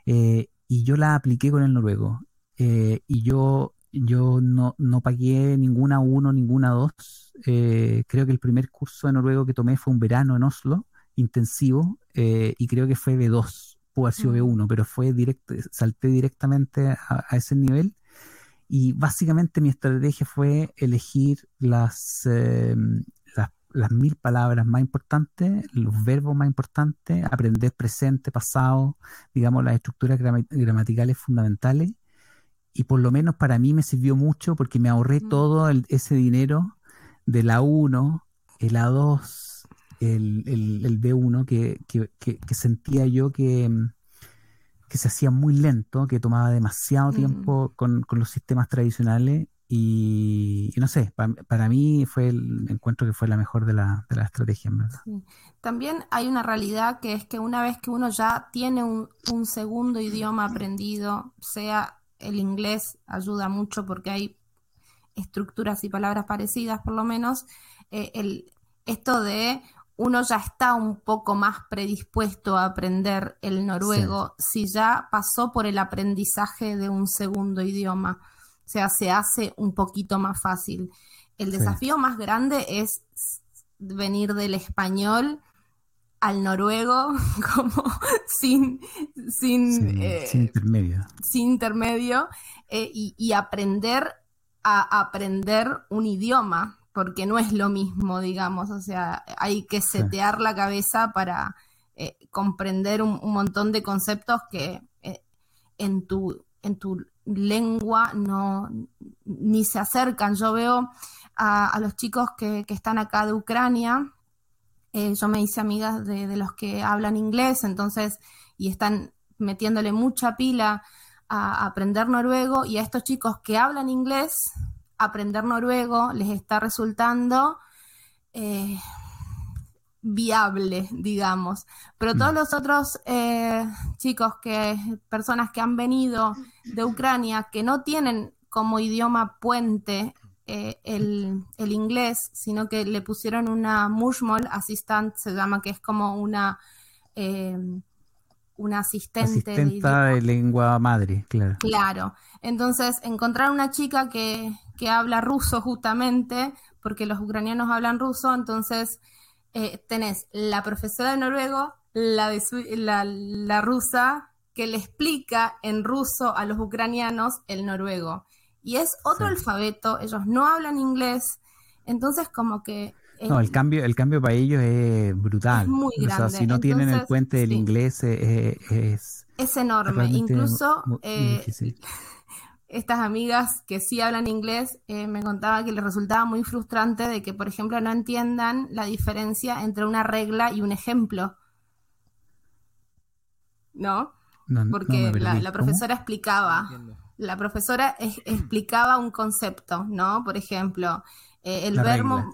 y yo la apliqué con el noruego. Y yo, yo no, no pagué ninguna uno, ninguna dos. Eh, creo que el primer curso de noruego que tomé fue un verano en Oslo, intensivo, eh, y creo que fue B2, pudo haber sido Mm. B1, pero fue directo, salté directamente a, a ese nivel. Y básicamente mi estrategia fue elegir las, eh, las, las mil palabras más importantes, los verbos más importantes, aprender presente, pasado, digamos, las estructuras grama- gramaticales fundamentales. Y por lo menos para mí me sirvió mucho porque me ahorré Mm. todo el- ese dinero de la 1, el A2, el, el, el B1, que, que, que, que sentía yo que, mm, que se hacía muy lento, que tomaba demasiado Mm. tiempo con, con los sistemas tradicionales y, y no sé, pa- para mí fue el encuentro que fue la mejor de la, de la estrategia, en verdad. Sí. También hay una realidad que es que una vez que uno ya tiene un, un segundo idioma aprendido, sea el inglés, ayuda mucho porque hay estructuras y palabras parecidas por lo menos, eh, el, esto de uno ya está un poco más predispuesto a aprender el noruego si ya pasó por el aprendizaje de un segundo idioma. O sea, se hace un poquito más fácil. El Sí. desafío más grande es venir del español al noruego como sin, sin, Sin, eh, sin intermedio. sin intermedio eh, y, y aprender a aprender un idioma, porque no es lo mismo, digamos, o sea, hay que setear la cabeza para eh, comprender un, un montón de conceptos que eh, en tu, en tu lengua no ni se acercan. Yo veo a, a los chicos que, que están acá de Ucrania, eh, yo me hice amigas de, de los que hablan inglés, entonces, y están metiéndole mucha pila a aprender noruego y a estos chicos que hablan inglés, aprender noruego les está resultando eh, viable, digamos. Pero todos Mm. los otros eh, chicos que, personas que han venido de Ucrania, que no tienen como idioma puente eh, el, el inglés, sino que le pusieron una Mushmol Assistant, se llama, que es como una, eh, una asistente de Asistenta de lengua madre, claro. Claro. Entonces, encontrar una chica que, que habla ruso justamente, porque los ucranianos hablan ruso, entonces eh, tenés la profesora de noruego, la, de su- la, la rusa, que le explica en ruso a los ucranianos el noruego. Y es otro Sí. alfabeto, ellos no hablan inglés, entonces como que... eh, No, el cambio, el cambio para ellos es brutal. Es muy O sea, grande. si no tienen el puente del sí. inglés, eh, eh, es, es enorme. Incluso muy eh, estas amigas que sí hablan inglés eh, me contaban que les resultaba muy frustrante de que, por ejemplo, no entiendan la diferencia entre una regla y un ejemplo. ¿No? Porque la, profesora explicaba. La profesora es- explicaba un concepto, ¿no? Por ejemplo, eh, el La verbo, regla.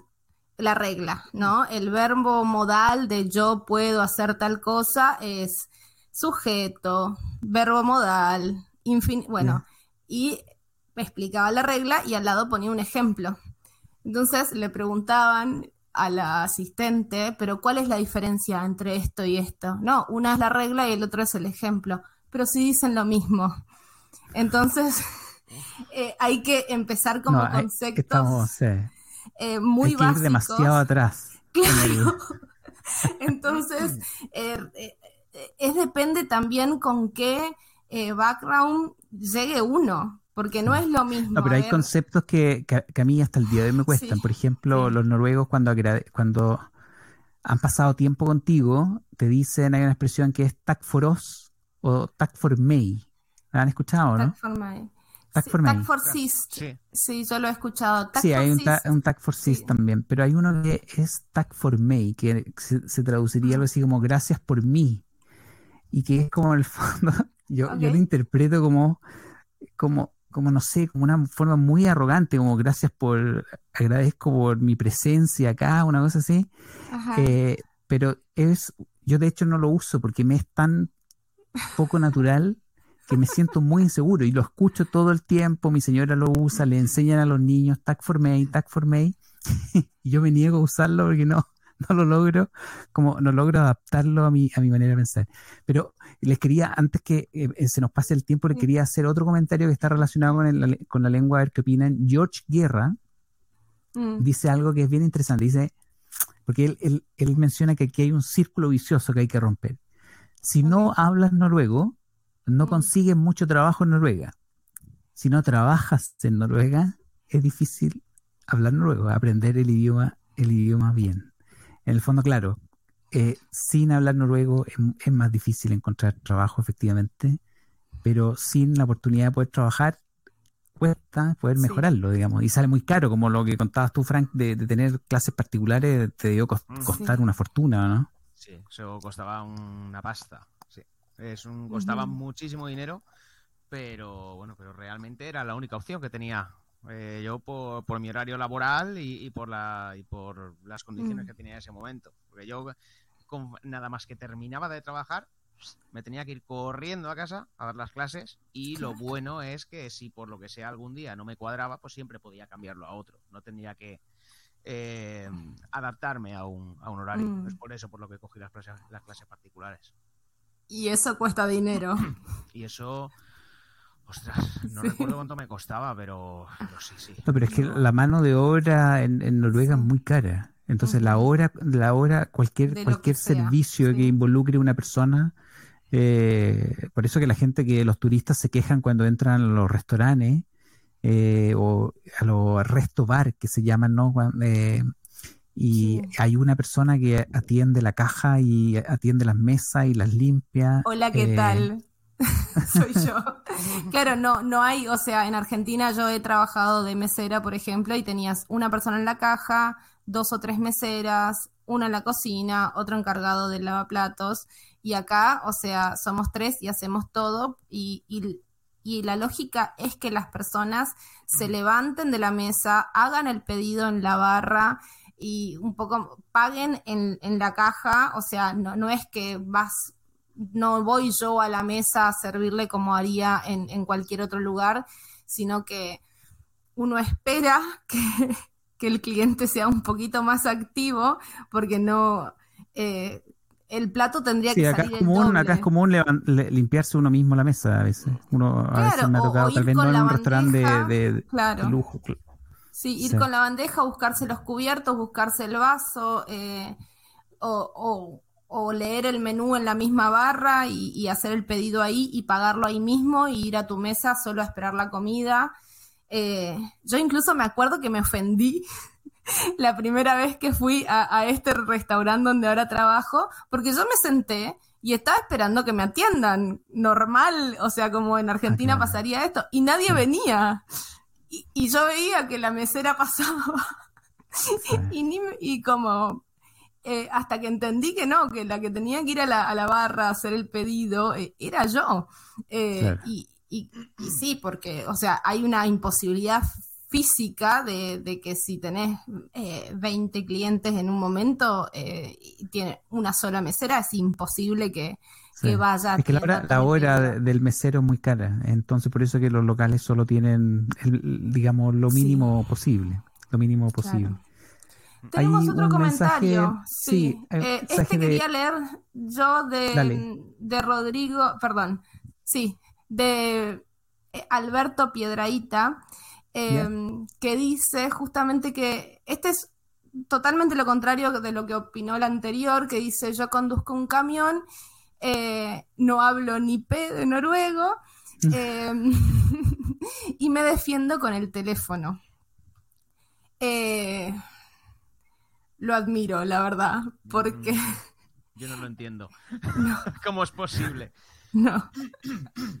la regla, ¿no? El verbo modal de yo puedo hacer tal cosa es sujeto, verbo modal, infin bueno, y me explicaba la regla y al lado ponía un ejemplo. Entonces le preguntaban a la asistente, pero ¿cuál es la diferencia entre esto y esto? No, una es la regla y el otro es el ejemplo, pero sí dicen lo mismo. Entonces, eh, hay que empezar como No, eh, conceptos. estamos, sí. eh, muy Hay que ir básicos. demasiado atrás. Claro. Entonces, eh, eh, es depende también con qué eh, background llegue uno, porque no es lo mismo. No, pero hay ver, conceptos que, que, que a mí hasta el día de hoy me cuestan. Sí, Por ejemplo, sí. los noruegos cuando, cuando han pasado tiempo contigo, te dicen, hay una expresión que es tack for us o tack for me. ¿La han escuchado, no? Tag for my- Tag sí, for tag for. Sí. Sí, yo lo he escuchado. Tag Sí, for hay un, ta- un tag for Sí. también, pero hay uno que es tag for me, que se, se traduciría algo así como gracias por mí, y que es como en el fondo, yo, yo lo interpreto como, como, como no sé, como una forma muy arrogante, como gracias por, agradezco por mi presencia acá, una cosa así, Ajá. eh, pero es, yo de hecho no lo uso porque me es tan poco natural que me siento muy inseguro y lo escucho todo el tiempo, mi señora lo usa, le enseñan a los niños tag for me, tag for me, y yo me niego a usarlo porque no, no lo logro, como no logro adaptarlo a mi, a mi manera de pensar. Pero les quería, antes que eh, se nos pase el tiempo, les quería hacer otro comentario que está relacionado con, el- con la lengua, a ver qué opinan. George Guerra, Mm. dice algo que es bien interesante. Dice, porque él, él- él menciona que aquí hay un círculo vicioso que hay que romper. Si no hablas noruego, no Mm. consigues mucho trabajo en Noruega. Si no trabajas en Noruega, es difícil hablar noruego, aprender el idioma, el idioma bien. En el fondo, claro, eh, sin hablar noruego es, es más difícil encontrar trabajo, efectivamente, pero sin la oportunidad de poder trabajar, cuesta poder Sí. mejorarlo, digamos, y sale muy caro, como lo que contabas tú, Frank, de, de tener clases particulares, te dio cos- Mm. costar Sí. una fortuna, ¿no? Sí, eso costaba una pasta. Es un, costaba muchísimo dinero, pero bueno, pero realmente era la única opción que tenía. Eh, yo por, por mi horario laboral y, y por la y por las condiciones Mm. que tenía en ese momento. Porque yo con- nada más que terminaba de trabajar, me tenía que ir corriendo a casa a dar las clases y lo bueno es que si por lo que sea algún día no me cuadraba, pues siempre podía cambiarlo a otro. No tendría que eh, adaptarme a un, a un horario. Mm. Es por eso por lo que cogí las clases, las clases particulares. Y eso cuesta dinero. Y eso, ostras, no recuerdo cuánto me costaba, pero, pero sí, sí. No, pero es que No, la mano de obra en, en Noruega es muy cara. Entonces la hora, la hora, cualquier, cualquier que servicio que involucre a una persona, eh, por eso que la gente que los turistas se quejan cuando entran a los restaurantes eh, o a los resto bar que se llaman, ¿no? Eh, y Sí. hay una persona que atiende la caja y atiende las mesas y las limpia. Hola, ¿qué eh, tal? Soy yo. Claro, no, no hay, o sea, en Argentina yo he trabajado de mesera, por ejemplo, y tenías una persona en la caja, dos o tres meseras, una en la cocina, otro encargado del lavaplatos, y acá, o sea, somos tres y hacemos todo, y, y, y la lógica es que las personas se levanten de la mesa, hagan el pedido en la barra y un poco paguen en, en la caja, o sea, no, no es que vas no voy yo a la mesa a servirle como haría en, en cualquier otro lugar, sino que uno espera que, que el cliente sea un poquito más activo, porque no eh, el plato tendría Sí, que acá es salir el común, doble. acá es común limpiarse uno mismo la mesa a veces. Uno a veces Claro, me ha tocado, tal vez no en un restaurante de, bandeja, de- de claro. lujo. Sí, ir Sí. con la bandeja, buscarse los cubiertos, buscarse el vaso, eh, o, o- o leer el menú en la misma barra y, y hacer el pedido ahí y pagarlo ahí mismo y ir a tu mesa solo a esperar la comida. Eh, yo incluso me acuerdo que me ofendí la primera vez que fui a, a este restaurante donde ahora trabajo, porque yo me senté y estaba esperando que me atiendan normal, o sea, como en Argentina Ah, claro. pasaría esto, y nadie Sí. venía. Y, y yo veía que la mesera pasaba y, ni y como eh, hasta que entendí que no, que la que tenía que ir a la, a la barra a hacer el pedido eh, era yo. Eh, Claro. y, y- y sí, porque, o sea, hay una imposibilidad física de, de que si tenés eh, 20 clientes en un momento y tiene una sola mesera, es imposible que, Sí. que vaya. Es que la hora, la de- del mesero es muy cara, entonces por eso que los locales solo tienen, el- digamos, lo Sí. mínimo posible, lo mínimo posible. Claro. Tenemos Hay otro comentario. mensaje- sí. Eh, este de- quería leer yo de, Dale. de Rodrigo, perdón, sí, de eh, Alberto Piedraíta. em, que dice justamente que este es totalmente lo contrario de lo que opinó el anterior, que dice yo conduzco un camión, eh, no hablo ni P de noruego em, y me defiendo con el teléfono. Eh, lo admiro, la verdad, porque... Mm, Yo no lo entiendo. No. ¿Cómo es posible? No.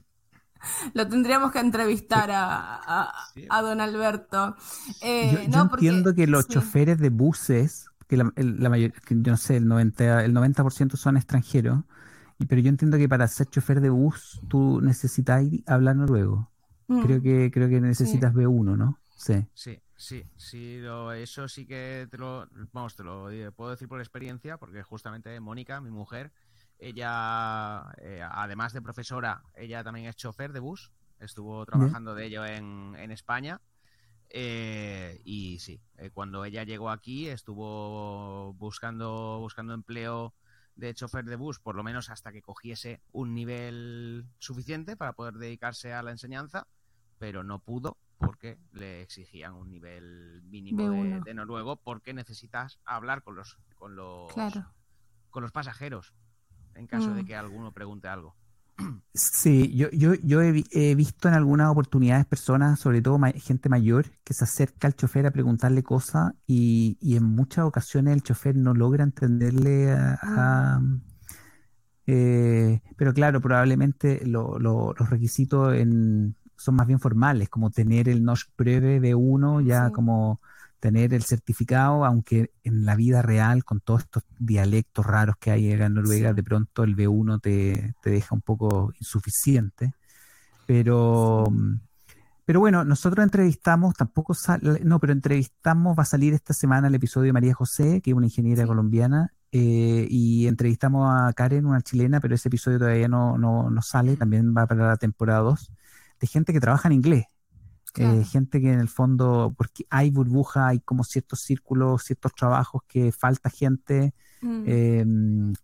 Lo tendríamos que entrevistar a, a- Sí. a don Alberto. Eh, Yo, yo no, porque- entiendo que los sí. choferes de buses, que la, el- la mayor, que yo no sé, el 90, el 90% son extranjeros, pero yo entiendo que para ser chofer de bus tú necesitas ir- hablar noruego. Mm, Creo que creo que necesitas B1, ¿no? Sí. Sí, sí, sí, lo- eso sí que te lo, vamos, te lo eh, puedo decir por experiencia, porque justamente Mónica, mi mujer, ella, eh, además de profesora, ella también es chofer de bus, estuvo trabajando de ello en, en España. eh, y sí, eh, cuando ella llegó aquí estuvo buscando, buscando empleo de chofer de bus, por lo menos hasta que cogiese un nivel suficiente para poder dedicarse a la enseñanza, pero no pudo porque le exigían un nivel mínimo de, B1. de noruego porque necesitas hablar con los con los Claro. con los pasajeros en caso de Mm. que alguno pregunte algo. Sí, yo, yo, yo he, vi- he visto en algunas oportunidades personas, sobre todo ma- gente mayor, que se acerca al chofer a preguntarle cosas y, y en muchas ocasiones el chofer no logra entenderle a... a- eh, pero claro, probablemente lo- lo- los requisitos en- son más bien formales, como tener el Norsk Prøve B1, ya Sí. como tener el certificado, aunque en la vida real, con todos estos dialectos raros que hay en Noruega, Sí. de pronto el B1 te, te deja un poco insuficiente. Pero, pero bueno, nosotros entrevistamos, tampoco sale, no, pero entrevistamos, va a salir esta semana el episodio de María José, que es una ingeniera Sí. colombiana, eh, y entrevistamos a Karen, una chilena, pero ese episodio todavía no, no, no sale, también va para la temporada 2, de gente que trabaja en inglés. Claro. Eh, gente que en el fondo, porque hay burbuja, hay como ciertos círculos, ciertos trabajos que falta gente. Mm, Eh,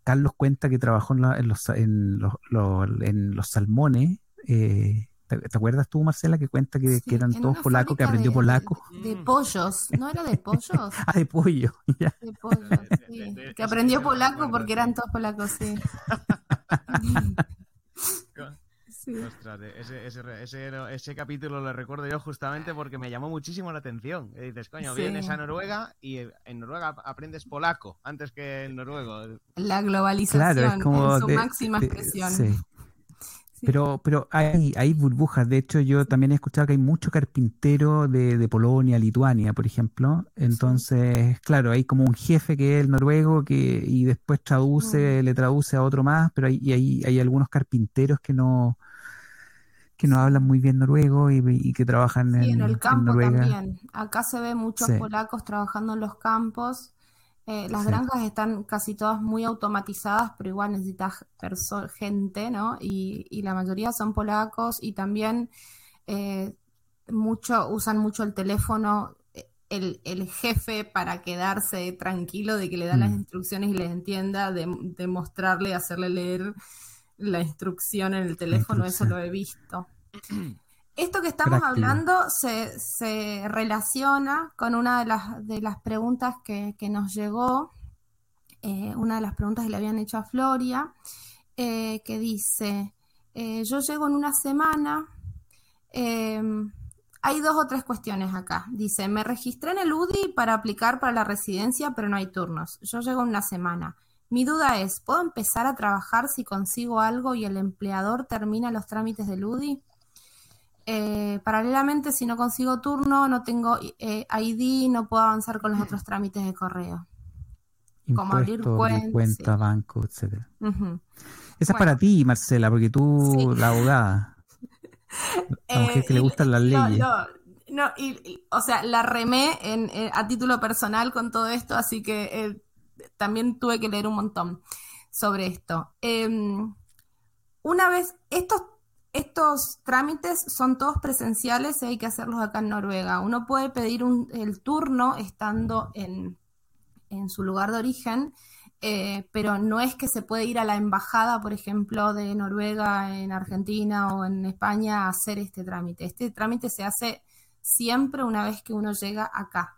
Carlos cuenta que trabajó en, la- en los, en, los, los- en los salmones. eh, ¿te, te acuerdas tú, Marcela, que cuenta que, sí, que eran todos polacos, que aprendió de- polaco? De, de pollos, ¿no era de pollos? Ah, de pollo. ya. De pollos, De- sí. Que aprendió polaco porque eran todos polacos, sí. Sí. Ostras, ese, ese, ese, ese capítulo lo recuerdo yo justamente porque me llamó muchísimo la atención. Y dices, coño, Sí. vienes a Noruega y en Noruega aprendes polaco antes que el noruego. La globalización Claro, es como. en su de- máxima de- expresión. sí. Sí. Pero, pero hay, hay burbujas. De hecho, yo también he escuchado que hay mucho carpintero de, de Polonia, Lituania, por ejemplo. Entonces, claro, hay como un jefe que es el noruego que, y después traduce, le traduce a otro más, pero hay, y hay, hay algunos carpinteros que no, que no hablan muy bien noruego y, y que trabajan Sí, en, en el en campo Noruega. también. Acá se ve muchos Sí. polacos trabajando en los campos. Eh, las Sí. granjas están casi todas muy automatizadas, pero igual necesitas gente, ¿no? Y, y la mayoría son polacos y también eh, mucho, usan mucho el teléfono, eh, el, el jefe para quedarse tranquilo de que le da las Mm. instrucciones y les entienda, de, de mostrarle, hacerle leer la instrucción en el teléfono, eso lo he visto. Esto que estamos Práctico. hablando se, se relaciona con una de las, de las preguntas que, que nos llegó, eh, una de las preguntas que le habían hecho a Floria, eh, que dice, eh, yo llego en una semana, eh, hay dos o tres cuestiones acá. Dice, me registré en el UDI para aplicar para la residencia, pero no hay turnos. Yo llego en una semana. Mi duda es, ¿puedo empezar a trabajar si consigo algo y el empleador termina los trámites del UDI? Eh, paralelamente, si no consigo turno, no tengo eh, ID, no puedo avanzar con los otros trámites de correo. Como abrir Impuesto, cuenta, cuenta, sí. banco. Ujú. Esa es para ti, Marcela, porque tú, Sí. la abogada, la mujer Eh, que le y- gustan las no, leyes. no, no, y- y, o sea, la remé en, eh, a título personal con todo esto, así que eh, también tuve que leer un montón sobre esto. Em, una vez, estos, estos trámites son todos presenciales y hay que hacerlos acá en Noruega. Uno puede pedir el turno estando en, en su lugar de origen, eh, pero no es que se puede ir a la embajada, por ejemplo, de Noruega en Argentina o en España a hacer este trámite. Este trámite se hace siempre una vez que uno llega acá.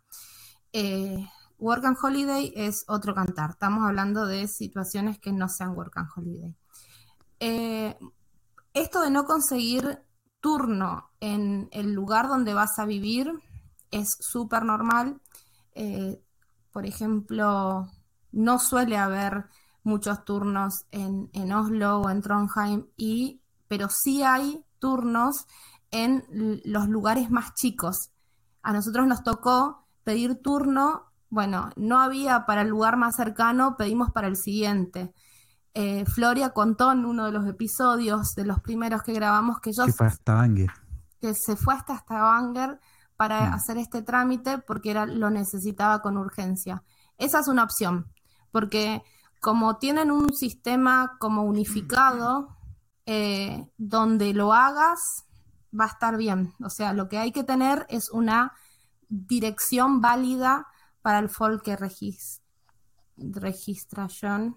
Eh, work and Holiday es otro cantar. Estamos hablando de situaciones que no sean Work and Holiday. Eh, esto de no conseguir turno en el lugar donde vas a vivir es súper normal. Eh, por ejemplo, no suele haber muchos turnos en, en, Oslo o en Trondheim, y, pero sí hay turnos en los lugares más chicos. A nosotros nos tocó pedir turno, bueno, no había para el lugar más cercano, pedimos para el siguiente. Eh, Floria contó en uno de los episodios, de los primeros que grabamos, que yo... Que fue hasta Banger. Que se fue hasta Stavanger para Mm. hacer este trámite porque era, lo necesitaba con urgencia. Esa es una opción, porque como tienen un sistema como unificado, eh, donde lo hagas va a estar bien. O sea, lo que hay que tener es una dirección válida para el Folke regis Registration.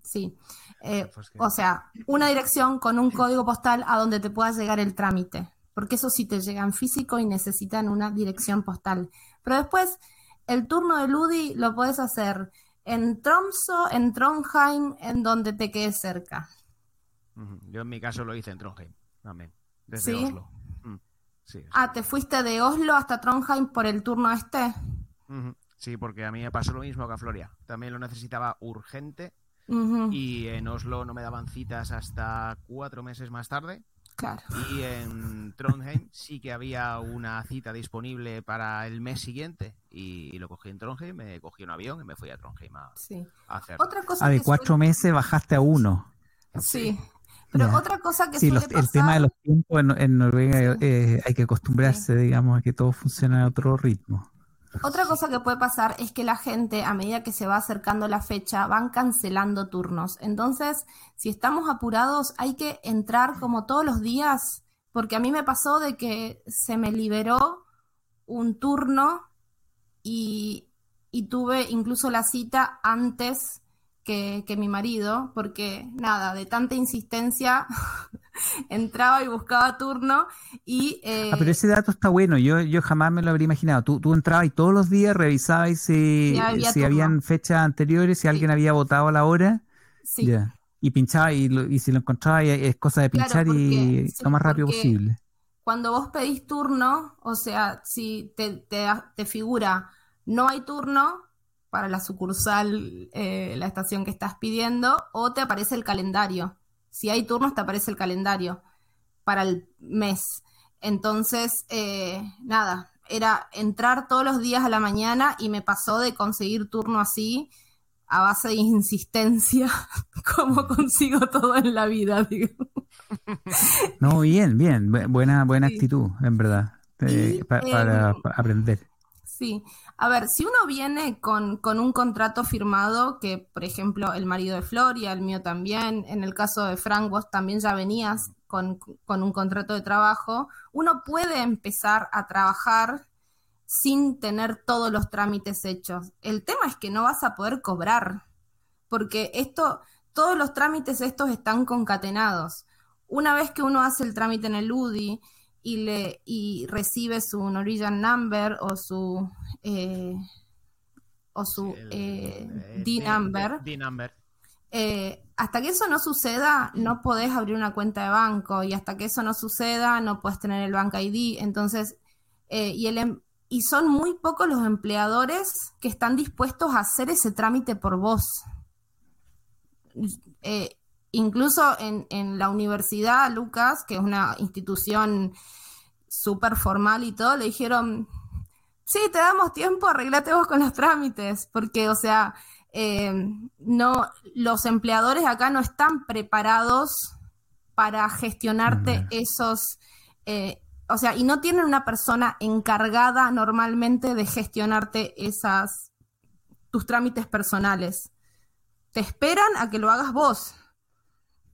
Sí. Eh, Pues que- o sea, una dirección con un código postal a donde te pueda llegar el trámite. Porque eso sí te llega en físico y necesitan una dirección postal. Pero después, el turno de Ludi lo puedes hacer en Tromso, en Trondheim, en donde te quede cerca. Yo en mi caso lo hice en Trondheim también, desde ¿Sí? Oslo. Mm. Sí, sí. Ah, ¿te fuiste de Oslo hasta Trondheim por el turno este? Ujú. Sí, porque a mí me pasó lo mismo que a Floria. También lo necesitaba urgente y en Oslo no me daban citas hasta cuatro meses más tarde. Claro. Y en Trondheim sí que había una cita disponible para el mes siguiente. Y, y lo cogí en Trondheim, me cogí un avión y me fui a Trondheim a, Sí. a hacer. Otra cosa Ah, de cuatro suele- meses bajaste a uno. Sí. Pero otra cosa que Sí, suele los- pasar... el tema de los tiempos en, en Noruega Sí. eh, hay que acostumbrarse, digamos, a que todo funciona a otro ritmo. Otra cosa que puede pasar es que la gente, a medida que se va acercando la fecha, van cancelando turnos. Entonces, si estamos apurados, hay que entrar como todos los días, porque a mí me pasó de que se me liberó un turno y, y tuve incluso la cita antes que, que mi marido, porque nada, de tanta insistencia, entraba y buscaba turno y... eh, Ah, pero ese dato está bueno, yo, yo jamás me lo habría imaginado. Tú, tú entrabas y todos los días revisabas si, había si habían fechas anteriores, si alguien había votado a la hora, sí. y pinchaba y, lo- y si lo encontraba y es cosa de Claro, pinchar porque- y sí, lo más rápido posible. cuando vos pedís turno, o sea, si te, te, te figura no hay turno para la sucursal, eh, la estación que estás pidiendo, o te aparece el calendario. Si hay turnos, te aparece el calendario para el mes. Entonces, eh, nada, era entrar todos los días a la mañana y me pasó de conseguir turno así a base de insistencia, como consigo todo en la vida. No, bien, bien, bu- buena, buena Sí. actitud, en verdad, eh, Y, para, em, aprender. Sí, a ver, si uno viene con, con un contrato firmado, que por ejemplo el marido de Floria, el mío también, en el caso de Frank, vos también ya venías con, con un contrato de trabajo, uno puede empezar a trabajar sin tener todos los trámites hechos. El tema es que no vas a poder cobrar, porque esto, todos los trámites estos están concatenados. Una vez que uno hace el trámite en el UDI, y le y recibe su Norwegian number o su eh, o su El- eh, eh, D-number, D-number. eh, hasta que eso no suceda, no podés abrir una cuenta de banco y hasta que eso no suceda, no puedes tener el Bank ID. Entonces, y, el, em- y son muy pocos los empleadores que están dispuestos a hacer ese trámite por vos. Eh, incluso en, en la universidad, Lucas, que es una institución súper formal y todo, le dijeron, sí, te damos tiempo, arreglate vos con los trámites, porque, o sea, eh, no, los empleadores acá no están preparados para gestionarte Mm. esos, eh, o sea, y no tienen una persona encargada normalmente de gestionarte esas, tus trámites personales. Te esperan a que lo hagas vos.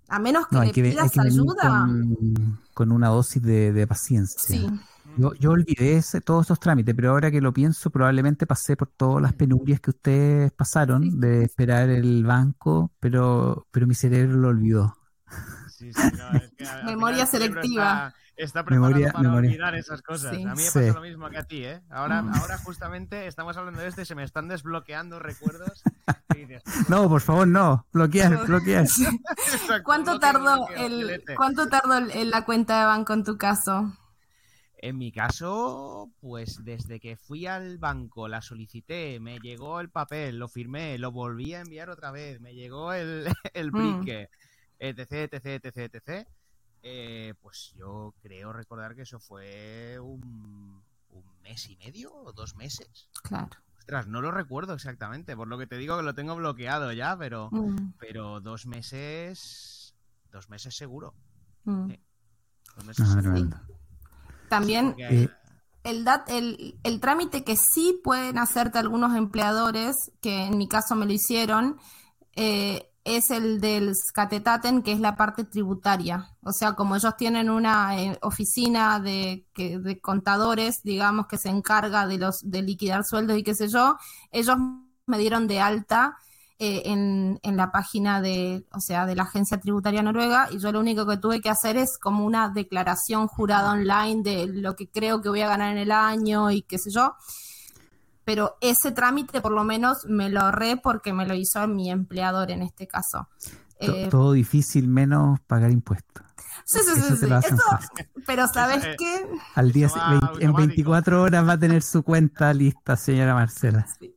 A menos que No, hay le que, ve- hay pidas ayuda. con, con una dosis de, de paciencia. Sí, Yo, yo olvidé ese- todos estos trámites, pero ahora que lo pienso, probablemente pasé por todas las penurias que ustedes pasaron Sí, sí, de esperar el banco, pero, pero mi cerebro lo olvidó. Sí, sí, no, es que al- al Memoria selectiva. Está, preparado Memoria- para memoria. olvidar esas cosas. Sí. A mí me Sí. pasa lo mismo que a ti, ¿eh? Ahora, Mm. ahora justamente estamos hablando de esto y se me están desbloqueando recuerdos. Dices, No, por favor, no. Bloquear, bloquear. "Exacto, ¿Cuánto tardó el filete". cuánto tardó el- la cuenta de banco en tu caso? En mi caso, pues desde que fui al banco, la solicité, me llegó el papel, lo firmé, lo volví a enviar otra vez, me llegó el, el Mm. brique, etc, etc, etc, etc. eh, pues yo creo recordar que eso fue un, un mes y medio o dos meses. Claro. Ostras, no lo recuerdo exactamente, por lo que te digo que lo tengo bloqueado ya, pero, Mm, pero dos meses, dos meses seguro. mm. Sí. Dos meses Ah, seguro. También dat- el, el trámite que sí pueden hacerte algunos empleadores, que en mi caso me lo hicieron, eh, es el del Skatetaten, que es la parte tributaria. O sea, como ellos tienen una eh, oficina de, de contadores, digamos, que se encarga de los de liquidar sueldos y qué sé yo, ellos me dieron de alta eh, en, en la página de, o sea, de la agencia tributaria noruega y yo lo único que tuve que hacer es como una declaración jurada online de lo que creo que voy a ganar en el año y qué sé yo. Pero ese trámite por lo menos me lo ahorré porque me lo hizo mi empleador en este caso. Eh, todo difícil menos pagar impuestos. sí, sí, sí, Eso sí, te lo hacen eso- fácil. pero ¿sabes qué? Al día en automático. 24 horas va a tener su cuenta lista, señora Marcela. Sí.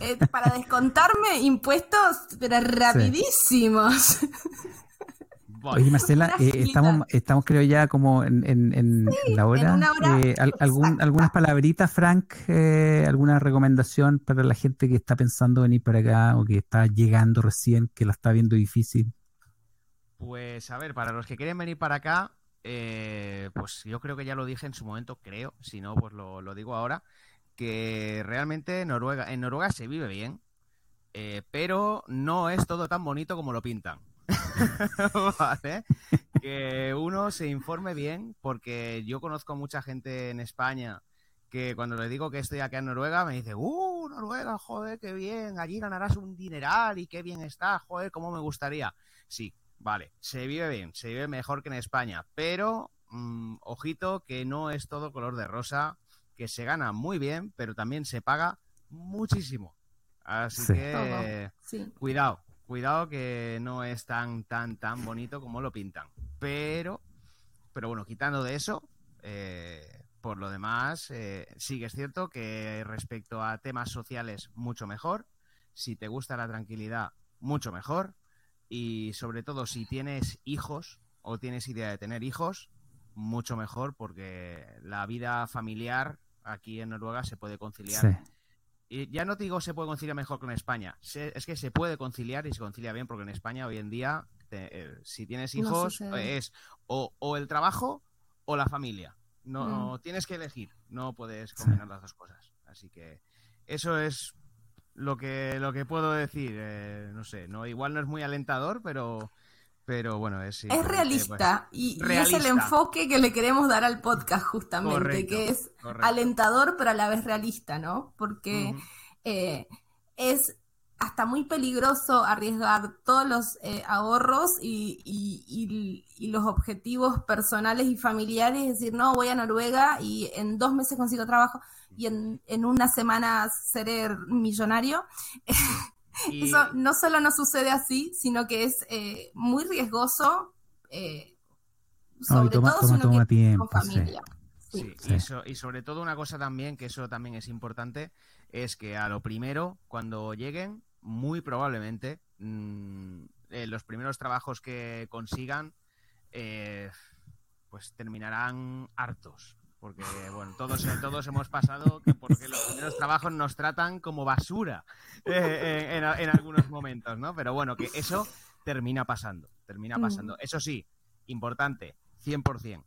Eh, para descontarme impuestos, pero rapidísimos. Bueno, Oye, Marcela, Una eh, estamos, estamos creo ya como en, en- en la hora. una hora, Eh, al- algún- exacto. ¿Algunas palabritas, Frank? Eh, ¿Alguna recomendación para la gente que está pensando venir para acá o que está llegando recién, que la está viendo difícil? Pues a ver, para los que quieren venir para acá, eh, pues yo creo que ya lo dije en su momento, creo, si no, pues lo, lo digo ahora, que realmente Noruega, en Noruega se vive bien, eh, pero no es todo tan bonito como lo pintan. ¿Vale? Que uno se informe bien, porque yo conozco mucha gente en España que cuando le digo que estoy acá en Noruega me dice, ¡Uh, Noruega, joder, qué bien! Allí ganarás un dineral y qué bien está, joder, cómo me gustaría. Sí, vale, se vive bien, se vive mejor que en España, pero mm, ojito que no es todo color de rosa, que se gana muy bien, pero también se paga muchísimo. Así Sí. que Sí. cuidado, cuidado que no es tan, tan, tan bonito como lo pintan. Pero, pero bueno, quitando de eso, eh, por lo demás, eh, sí que es cierto que respecto a temas sociales, mucho mejor. Si te gusta la tranquilidad, mucho mejor. Y sobre todo, si tienes hijos o tienes idea de tener hijos, mucho mejor porque la vida familiar aquí en Noruega se puede conciliar Sí. Y ya no te digo se puede conciliar mejor que en España, se- es que se puede conciliar y se concilia bien porque en España hoy en día, te- eh, si tienes No hijos, eh, es o, o el trabajo o la familia. No, Mm. no tienes que elegir, no puedes combinar las dos cosas. Así que eso es lo que lo que puedo decir. eh, no sé, no igual no es muy alentador, pero pero bueno es Es pues, realista y, es el enfoque que le queremos dar al podcast justamente, Correcto, que es correcto. alentador pero a la vez realista, ¿no? Porque eh, es hasta muy peligroso arriesgar todos los eh, ahorros y, y- y- y los objetivos personales y familiares, es decir, no, voy a Noruega y en dos meses consigo trabajo y en, en una semana seré millonario. Y- Eso no solo no sucede así, sino que es eh, muy riesgoso, eh, No, sobre toma- todo toma- si uno toma quiere tiempo, con sí. familia. Sí, Sí. Sí. Y, so- y sobre todo una cosa también, que eso también es importante, es que a lo primero, cuando lleguen, muy probablemente, mm, eh, los primeros trabajos que consigan, eh, pues terminarán hartos. Porque, bueno, todos, todos hemos pasado que porque los primeros trabajos nos tratan como basura eh, en, en- en algunos momentos, ¿no? Pero bueno, que eso termina pasando, termina Mm. pasando. Eso sí, importante, 100%,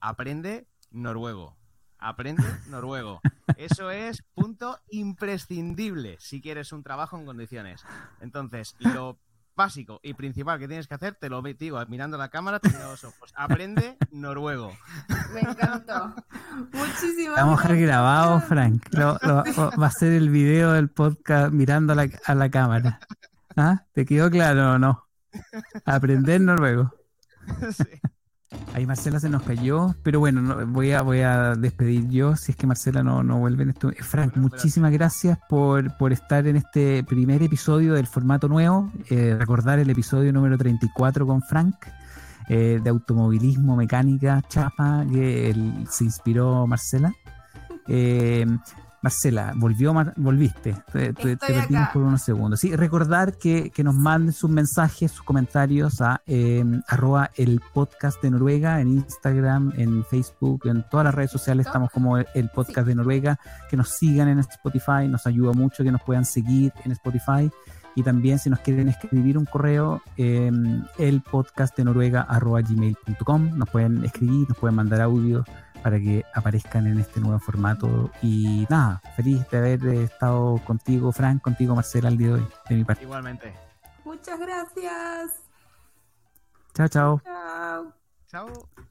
aprende noruego. Aprende noruego. Eso es punto imprescindible si quieres un trabajo en condiciones. Entonces, lo básico y principal que tienes que hacer, te lo digo mirando la cámara, te los ojos. Aprende noruego. Me encantó. Muchísimas Vamos a dejar gracias. grabado, Frank. Lo- lo- lo- va a ser el video del podcast mirando a la, a la cámara. ¿Ah? ¿Te quedó claro o no? Aprender noruego. Sí. Ahí Marcela se nos cayó, pero bueno, no- voy a voy a despedir yo si es que Marcela no, no vuelve en esto. Frank, Bueno, muchísimas gracias por, por estar en este primer episodio del formato nuevo. Eh, recordar el episodio número 34 con Frank, eh, de automovilismo, mecánica, chapa, que él- se inspiró Marcela. Eh, Marcela, volvió, volviste, te, te- te Estoy perdimos acá. por unos segundos. Sí, recordar que, que nos manden sus mensajes, sus comentarios a eh, arroba el podcast de Noruega en Instagram, en Facebook, en todas las redes sociales. Estamos como el, el podcast de Noruega, que nos sigan en Spotify, nos ayuda mucho que nos puedan seguir en Spotify. Y también si nos quieren escribir un correo, eh, el podcast de Noruega arroba gmail.com, nos pueden escribir, nos pueden mandar audio para que aparezcan en este nuevo formato. Y nada, feliz de haber estado contigo, Frank, contigo, Marcela, al día de hoy, de mi parte. Igualmente. Muchas gracias. Chao, chao. Chao. Chao.